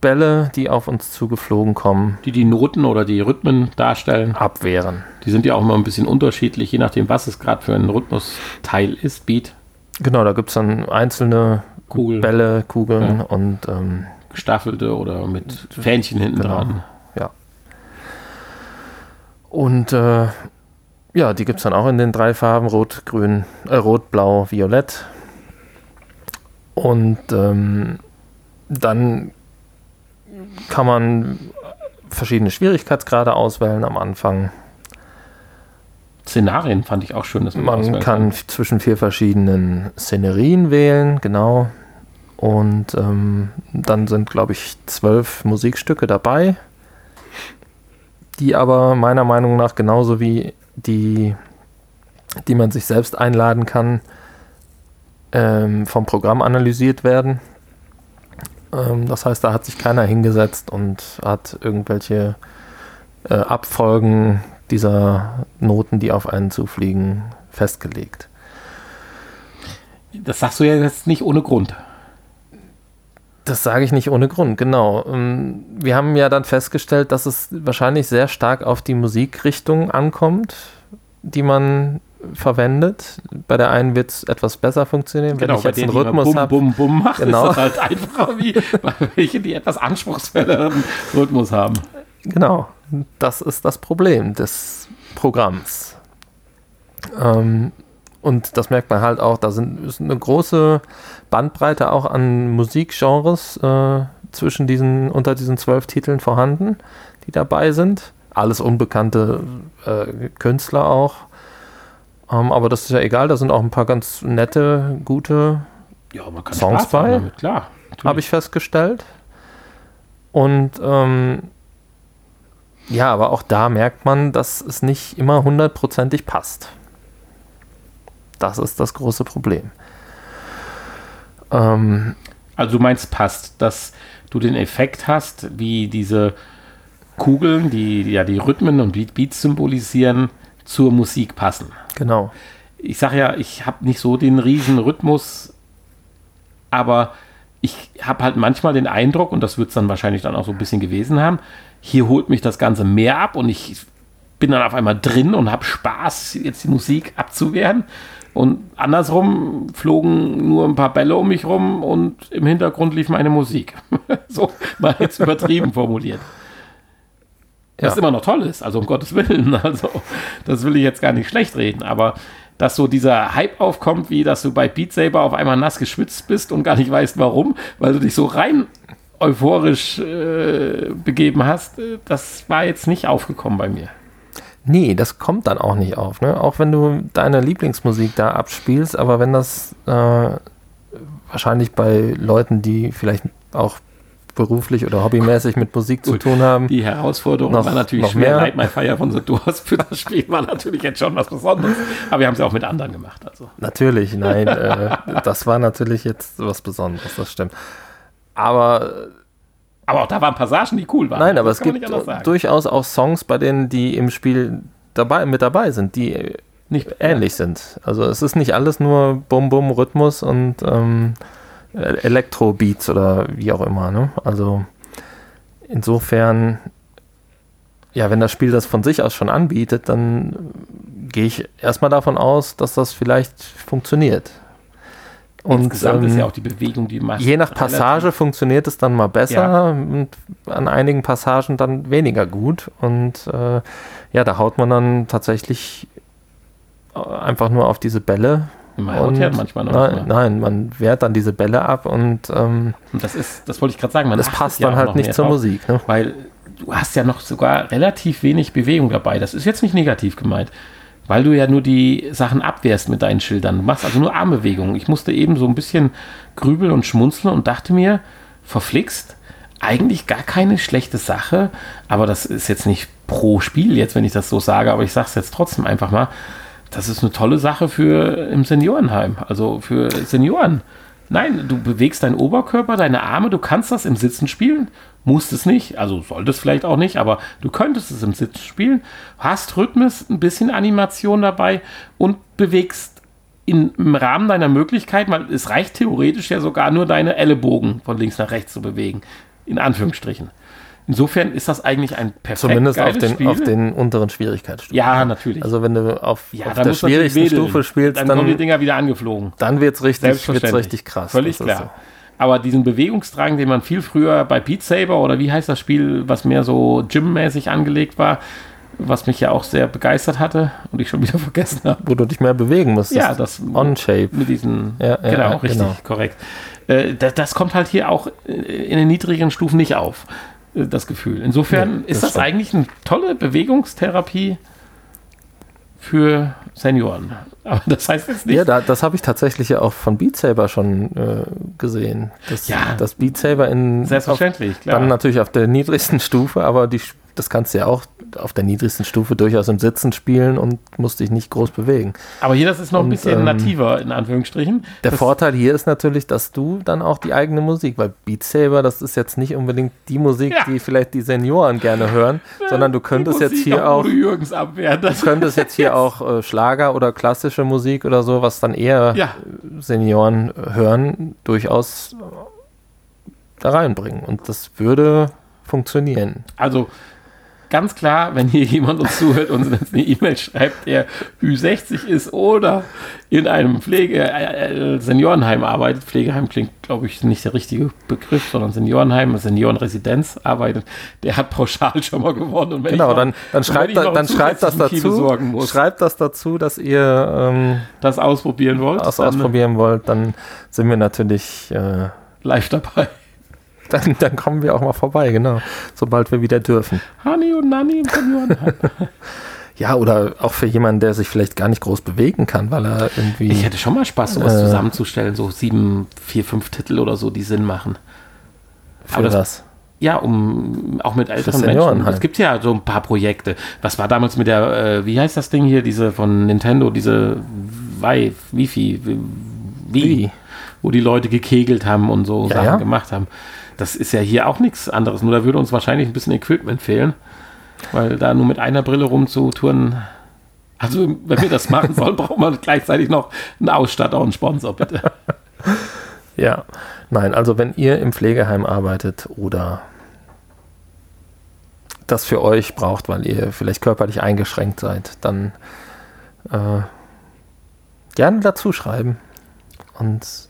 Bälle, die auf uns zugeflogen kommen, Die die Noten oder die Rhythmen darstellen, abwehren. die sind ja auch immer ein bisschen unterschiedlich, je nachdem, was es gerade für ein Rhythmusteil ist, Beat, Genau, da gibt es dann einzelne Kugel. Bälle, Kugeln Ja. und ähm, gestaffelte oder mit Fähnchen hinten Genau. dran. ja. Und äh, ja, die gibt es dann auch in den drei Farben: Rot, Grün, äh, Rot, Blau, Violett. Und ähm, dann kann man verschiedene Schwierigkeitsgrade auswählen am Anfang. Szenarien fand ich auch schön, dass man, Man kann zwischen vier verschiedenen Szenerien wählen, genau. Und ähm, dann sind, glaube ich, zwölf Musikstücke dabei, die aber meiner Meinung nach genauso wie die, die man sich selbst einladen kann, ähm, vom Programm analysiert werden. Ähm, das heißt, da hat sich keiner hingesetzt und hat irgendwelche äh, Abfolgen dieser Noten, die auf einen zufliegen, festgelegt. Das sagst du ja jetzt nicht ohne Grund. Das sage ich nicht ohne Grund, genau. Ähm, Wir haben ja dann festgestellt, dass es wahrscheinlich sehr stark auf die Musikrichtung ankommt, die man verwendet. Bei der einen wird es etwas besser funktionieren, wenn ich jetzt einen denen, immer Rhythmus Bum, habe. Bum, Bum macht, Genau. ist das halt einfacher wie bei welche, die etwas anspruchsvolleren Rhythmus haben. Genau, das ist das Problem des Programms. Ähm, und das merkt man halt auch, da sind, ist eine große Bandbreite auch an Musikgenres äh, zwischen diesen, unter diesen zwölf Titeln vorhanden, die dabei sind. Alles unbekannte äh, Künstler auch. Ähm, aber das ist ja egal, da sind auch ein paar ganz nette, gute, Ja, man kann Songs bei? damit, klar. habe ich festgestellt. Und ähm, ja, aber auch da merkt man, dass es nicht immer hundertprozentig passt. Das ist das große Problem. Ähm, also du meinst passt, dass du den Effekt hast, wie diese Kugeln, die ja die Rhythmen und Beats symbolisieren, zur Musik passen. Genau. Ich sage ja, ich habe nicht so den riesen Rhythmus, aber ich habe halt manchmal den Eindruck, und das wird es dann wahrscheinlich dann auch so ein bisschen gewesen haben, hier holt mich das Ganze mehr ab und ich bin dann auf einmal drin und habe Spaß, jetzt die Musik abzuwehren. Und andersrum flogen nur ein paar Bälle um mich rum und im Hintergrund lief meine Musik. so mal jetzt übertrieben formuliert. Ja. Was immer noch toll ist, also um Gottes Willen. Also, das will ich jetzt gar nicht schlecht reden, aber dass so dieser Hype aufkommt, wie dass du bei Beat Saber auf einmal nass geschwitzt bist und gar nicht weißt warum, weil du dich so rein euphorisch äh, begeben hast, äh, das war jetzt nicht aufgekommen bei mir. Nee, das kommt dann auch nicht auf. Ne? Auch wenn du deine Lieblingsmusik da abspielst, aber wenn das äh, wahrscheinlich bei Leuten, die vielleicht auch beruflich oder hobbymäßig mit Musik Gut, zu tun haben. Die Herausforderung noch, war natürlich noch schwer. Mehr. Light My Fire von The Doors für das Spiel war natürlich jetzt schon was Besonderes. Aber wir haben es ja auch mit anderen gemacht. Also. Natürlich, nein. äh, das war natürlich jetzt was Besonderes, das stimmt. Aber aber auch da waren Passagen, die cool waren. Nein, aber es gibt durchaus auch Songs, bei denen die im Spiel dabei, mit dabei sind, die nicht ähnlich ja. sind. Also es ist nicht alles nur Bum-Bum-Rhythmus und ähm, Elektro-Beats oder wie auch immer. Ne? Also insofern, ja, wenn das Spiel das von sich aus schon anbietet, dann gehe ich erstmal davon aus, dass das vielleicht funktioniert. Und Insgesamt ähm, ist ja auch die Bewegung, die macht. Je nach Passage funktioniert es dann mal besser ja. und an einigen Passagen dann weniger gut. Und äh, ja, da haut man dann tatsächlich äh, einfach nur auf diese Bälle. Man haut ja manchmal noch. Nein, nein, man wehrt dann diese Bälle ab und, ähm, und das ist, das wollte ich gerade sagen, man das passt dann halt nicht zur drauf, Musik. Ne? Weil du hast ja noch sogar relativ wenig Bewegung dabei. Das ist jetzt nicht negativ gemeint weil du ja nur die Sachen abwehrst mit deinen Schildern. Du machst also nur Armbewegungen. Ich musste eben so ein bisschen grübeln und schmunzeln und dachte mir, verflixt, eigentlich gar keine schlechte Sache, aber das ist jetzt nicht pro Spiel jetzt, wenn ich das so sage, aber ich sage es jetzt trotzdem einfach mal, das ist eine tolle Sache für im Seniorenheim, also für Senioren. Nein, du bewegst deinen Oberkörper, deine Arme, du kannst das im Sitzen spielen, musst es nicht, also solltest vielleicht auch nicht, aber du könntest es im Sitzen spielen, hast Rhythmus, ein bisschen Animation dabei und bewegst in, im Rahmen deiner Möglichkeit, weil es reicht theoretisch ja sogar nur deine Ellenbogen von links nach rechts zu bewegen, in Anführungsstrichen. Insofern ist das eigentlich ein perfekt Zumindest auf den, Spiel. auf den unteren Schwierigkeitsstufen. Ja, natürlich. Also wenn du auf, ja, auf der schwierigsten Stufe spielst, dann, dann kommen die Dinger wieder angeflogen. Dann wird es richtig, richtig krass. Völlig klar. So. Aber diesen Bewegungsdrang, den man viel früher bei Beat Saber oder wie heißt das Spiel, was mehr so Gym-mäßig angelegt war, was mich ja auch sehr begeistert hatte und ich schon wieder vergessen habe. Wo du dich mehr bewegen musst. Ja, das On-Shape. Mit diesen, ja, genau, ja, richtig, genau. korrekt. Äh, das, das, kommt halt hier auch in den niedrigen Stufen nicht auf das Gefühl. Insofern ja, das ist das stimmt. eigentlich eine tolle Bewegungstherapie für Senioren. Aber das heißt jetzt nicht. Ja, da, das habe ich tatsächlich ja auch von Beat Saber schon äh, gesehen. Das, ja, das Beat Saber in. Selbstverständlich, auf, klar. Dann natürlich auf der niedrigsten Stufe, aber die das kannst du ja auch auf der niedrigsten Stufe durchaus im Sitzen spielen und musst dich nicht groß bewegen. Aber hier, das ist noch und, ein bisschen ähm, nativer, in Anführungsstrichen. Der das Vorteil hier ist natürlich, dass du dann auch die eigene Musik, weil Beat Saber, das ist jetzt nicht unbedingt die Musik, ja. die vielleicht die Senioren gerne hören, sondern du könntest jetzt hier auch, du könntest jetzt hier auch äh, Schlager oder klassische Musik oder so, was dann eher ja. Senioren hören, durchaus da reinbringen. Und das würde funktionieren. Also ganz klar, wenn hier jemand uns zuhört und uns eine E-Mail schreibt, der Ü60 ist oder in einem Pflege äh, Seniorenheim arbeitet, Pflegeheim klingt, glaube ich, nicht der richtige Begriff, sondern Seniorenheim, Seniorenresidenz arbeitet, der hat pauschal schon mal gewonnen. genau, noch, dann, dann schreibt, da, dann schreibt das dazu, schreibt das dazu, dass ihr ähm, das ausprobieren wollt. Das ausprobieren wollt, dann sind wir natürlich äh, live dabei. Dann, dann kommen wir auch mal vorbei, genau. Sobald wir wieder dürfen. Hani und Nani im Seniorenheim. ja, oder auch für jemanden, der sich vielleicht gar nicht groß bewegen kann, weil er irgendwie. Ich hätte schon mal Spaß, sowas äh, zusammenzustellen, so sieben, vier, fünf Titel oder so, die Sinn machen. Für Aber das, was? Ja, um auch mit älteren Menschen. halt. Es gibt ja so ein paar Projekte. Was war damals mit der, äh, wie heißt das Ding hier, diese von Nintendo, diese Wi, Wifi, Wi, Wie? wo die Leute gekegelt haben und so Ja, Sachen ja. gemacht haben. Das ist ja hier auch nichts anderes. Nur da würde uns wahrscheinlich ein bisschen Equipment fehlen, weil da nur mit einer Brille rumzutouren. Also, wenn wir das machen sollen, braucht man gleichzeitig noch einen Ausstatter und einen Sponsor, bitte. Ja, nein, also wenn ihr im Pflegeheim arbeitet oder das für euch braucht, weil ihr vielleicht körperlich eingeschränkt seid, dann äh, gerne dazu schreiben. Und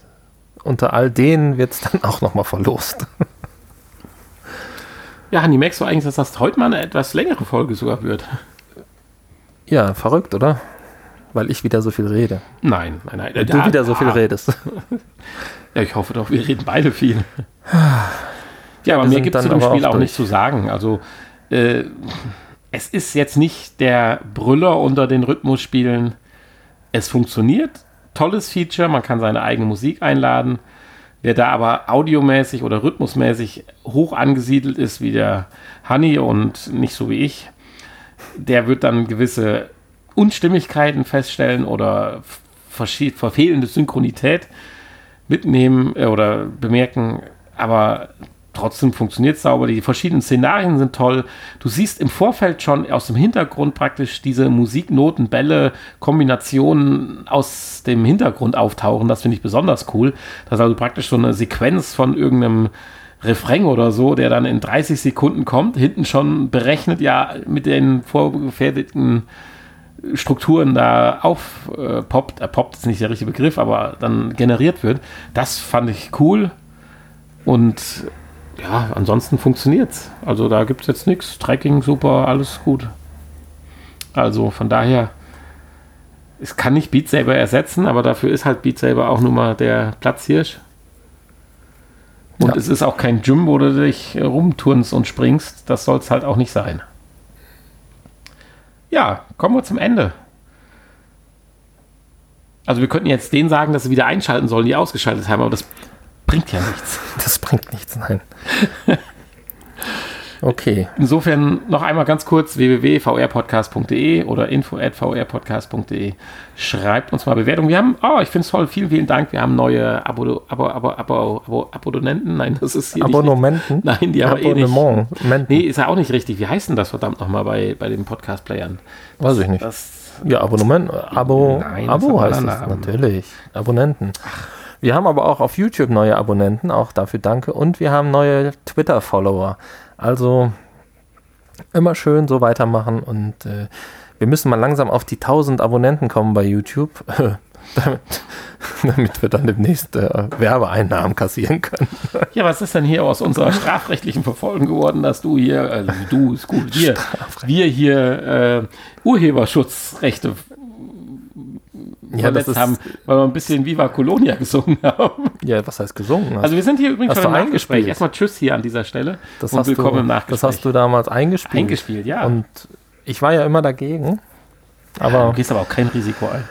unter all denen wird es dann auch nochmal verlost. Ja, Hanni, merkst du eigentlich, dass das heute mal eine etwas längere Folge sogar wird? Ja, verrückt, oder? Weil ich wieder so viel rede. Nein, nein, nein. Weil du wieder so viel redest. Ja, ich hoffe doch, wir reden beide viel. Ja, aber Wir mir gibt es zu dem Spiel auch auch durch. nicht zu sagen. Also, äh, es ist jetzt nicht der Brüller unter den Rhythmusspielen. Es funktioniert. Tolles Feature. Man kann seine eigene Musik einladen. Wer da aber audiomäßig oder rhythmusmäßig hoch angesiedelt ist, wie der Honey und nicht so wie ich, der wird dann gewisse Unstimmigkeiten feststellen oder verfehlende Synchronität mitnehmen äh, oder bemerken, aber trotzdem funktioniert es sauber. Die verschiedenen Szenarien sind toll. Du siehst im Vorfeld schon aus dem Hintergrund praktisch diese Musiknoten, Bälle, Kombinationen aus dem Hintergrund auftauchen. Das finde ich besonders cool. Das ist also praktisch so eine Sequenz von irgendeinem Refrain oder so, der dann in 30 Sekunden kommt, hinten schon berechnet, ja, mit den vorgefertigten Strukturen da aufpoppt, äh, poppt ist nicht der richtige Begriff, aber dann generiert wird. Das fand ich cool. Und ja, ansonsten funktioniert's. Also da gibt es jetzt nichts. Tracking super, alles gut. Also von daher, es kann nicht Beat Saber ersetzen, aber dafür ist halt Beat Saber auch nun mal der Platzhirsch. Und Ja. es ist auch kein Gym, wo du dich rumturnst und springst. Das soll es halt auch nicht sein. Ja, kommen wir zum Ende. Also wir könnten jetzt denen sagen, dass sie wieder einschalten sollen, die ausgeschaltet haben, aber das bringt ja nichts. Das bringt nichts, nein. Okay. Insofern noch einmal ganz kurz www.vrpodcast.de oder info.vrpodcast.de. Schreibt uns mal Bewertungen. Wir haben, oh, ich finde es toll, vielen, vielen Dank. Wir haben neue Abo, Abo, Abo, Abo, Abo, Abonnenten. Nein, das ist hier Abonnementen? nicht. Nein, die aber eh nicht. Abonnementen. Nee, ist ja auch nicht richtig. Wie heißt denn das verdammt nochmal bei, bei den Podcast-Playern? Weiß ich nicht. Das, Ja, Abonnement, Abo, Nein, Abo heißt es natürlich. Abonnenten. Wir haben aber auch auf YouTube neue Abonnenten, auch dafür danke. Und wir haben neue Twitter-Follower. Also immer schön so weitermachen und äh, wir müssen mal langsam auf die 1000 Abonnenten kommen bei YouTube, damit, damit wir dann demnächst äh, Werbeeinnahmen kassieren können. ja, was ist denn hier aus unserer strafrechtlichen Verfolgung geworden, dass du hier, also du ist gut, wir, wir hier äh, Urheberschutzrechte Ja, das verletzt haben, weil wir ein bisschen Viva Colonia gesungen haben. ja, was heißt gesungen? Also wir sind hier übrigens schon im Nachgespräch. Erstmal Tschüss hier an dieser Stelle das und hast willkommen du, im Nachgespräch. Das hast du damals eingespielt. eingespielt, ja. Und ich war ja immer dagegen. aber Aber du gehst aber auch kein Risiko ein.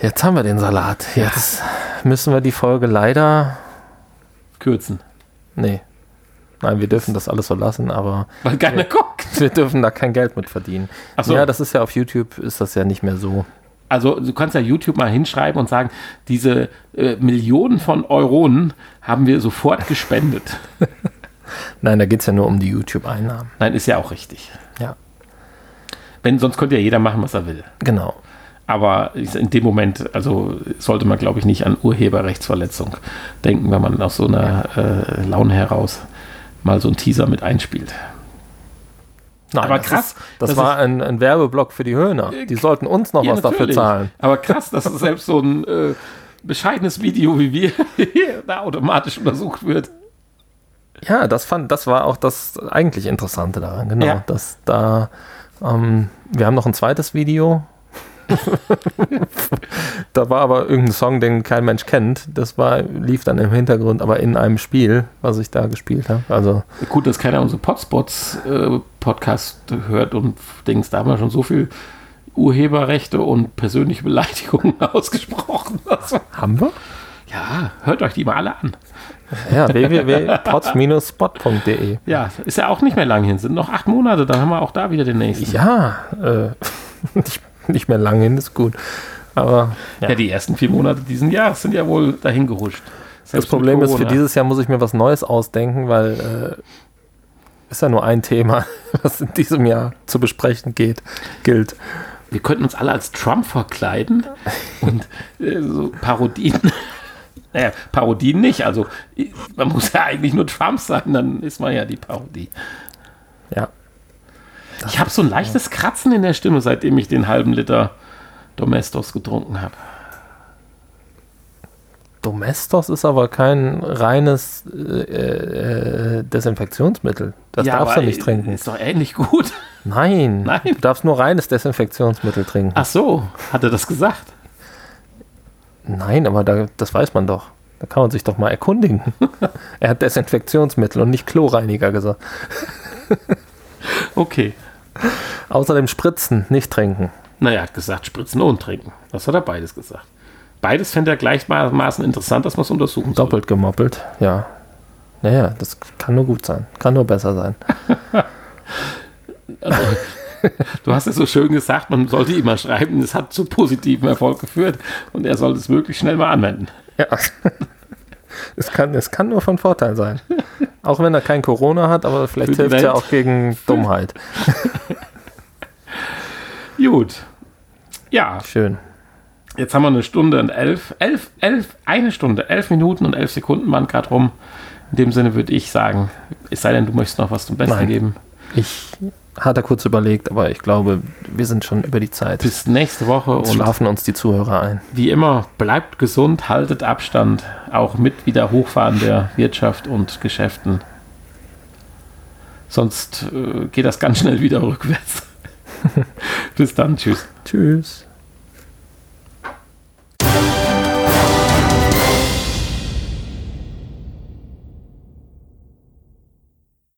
jetzt haben wir den Salat. Jetzt müssen wir die Folge leider. Kürzen, Nee. Nein, wir dürfen das alles so lassen, aber weil keiner guckt. wir dürfen da kein Geld mit verdienen. Ach so. Ja, das ist ja auf YouTube, ist das ja nicht mehr so. Also du kannst ja YouTube mal hinschreiben und sagen, diese äh, Millionen von Euronen haben wir sofort gespendet. Nein, da geht es ja nur um die YouTube-Einnahmen. Nein, ist ja auch richtig. Ja, Wenn, sonst könnte ja jeder machen, was er will. genau. Aber in dem Moment, also sollte man, glaube ich, nicht an Urheberrechtsverletzung denken, wenn man aus so einer äh, Laune heraus mal so einen Teaser mit einspielt. Nein, Aber das krass, Ist, das das ein, ein, Werbeblock für die Höhner. Die sollten uns noch Ja, was dafür natürlich. zahlen. Aber krass, dass selbst so ein äh, bescheidenes Video wie wir da automatisch untersucht wird. Ja, das fand, das war auch das eigentlich Interessante daran, genau. Ja. Dass da, ähm, wir haben noch ein zweites Video. da war aber irgendein Song, den kein Mensch kennt. Das war, lief dann im Hintergrund, aber in einem Spiel, was ich da gespielt habe. Also, Gut, dass keiner unsere Potspots äh, hört und Dings, da haben wir schon so viel Urheberrechte und persönliche Beleidigungen ausgesprochen. Also, haben wir? ja, hört euch die mal alle an. Ja, www.pots-spot.de. Ja, ist ja auch nicht mehr lang hin. Sind noch acht Monate, dann haben wir auch da wieder den nächsten. Ja, äh, nicht, nicht mehr lang hin, ist gut. Aber Ja, die ersten vier Monate diesen Jahres sind ja wohl dahin gehuscht. das Problem ist, für dieses Jahr muss ich mir was Neues ausdenken, weil äh, ist ja nur ein Thema, was in diesem Jahr zu besprechen geht, gilt. Wir könnten uns alle als Trump verkleiden und äh, so Parodien. Naja, Parodien nicht. Also man muss ja eigentlich nur Trump sein, dann ist man ja die Parodie. Ja. Ich habe so ein leichtes Kratzen in der Stimme, seitdem ich den halben Liter Domestos getrunken habe. Domestos ist aber kein reines äh, äh, Desinfektionsmittel. Das darfst du nicht trinken. Ist doch ähnlich gut. Nein, Nein. du darfst nur reines Desinfektionsmittel trinken. Ach so, hat er das gesagt? Nein, aber da, das weiß man doch. Da kann man sich doch mal erkundigen. er hat Desinfektionsmittel und nicht Chlorreiniger gesagt. Okay. Außerdem spritzen, nicht trinken. Naja, er hat gesagt, spritzen und trinken. Das hat er beides gesagt. Beides fände er gleichmaßen interessant, dass man es untersuchen soll. Doppelt gemoppelt, ja. Naja, das kann nur gut sein. Kann nur besser sein. Du hast es so schön gesagt, man sollte immer schreiben, es hat zu positivem Erfolg geführt und er sollte es möglichst schnell mal anwenden. Ja. Es kann, es kann nur von Vorteil sein. Auch wenn er kein Corona hat, aber vielleicht hilft es ja auch gegen Dummheit. Gut. Ja, Schön. jetzt haben wir eine Stunde und elf, elf, elf, eine Stunde, elf Minuten und elf Sekunden waren gerade rum. In dem Sinne würde ich sagen, es sei denn, du möchtest noch was zum Besten Nein. geben. Ich hatte kurz überlegt, aber ich glaube, wir sind schon über die Zeit. Bis nächste Woche und schlafen uns die Zuhörer ein. wie immer, bleibt gesund, haltet Abstand, auch mit wieder Hochfahren der Wirtschaft und Geschäften. Sonst äh, geht das ganz schnell wieder rückwärts. Bis dann, tschüss. Tschüss.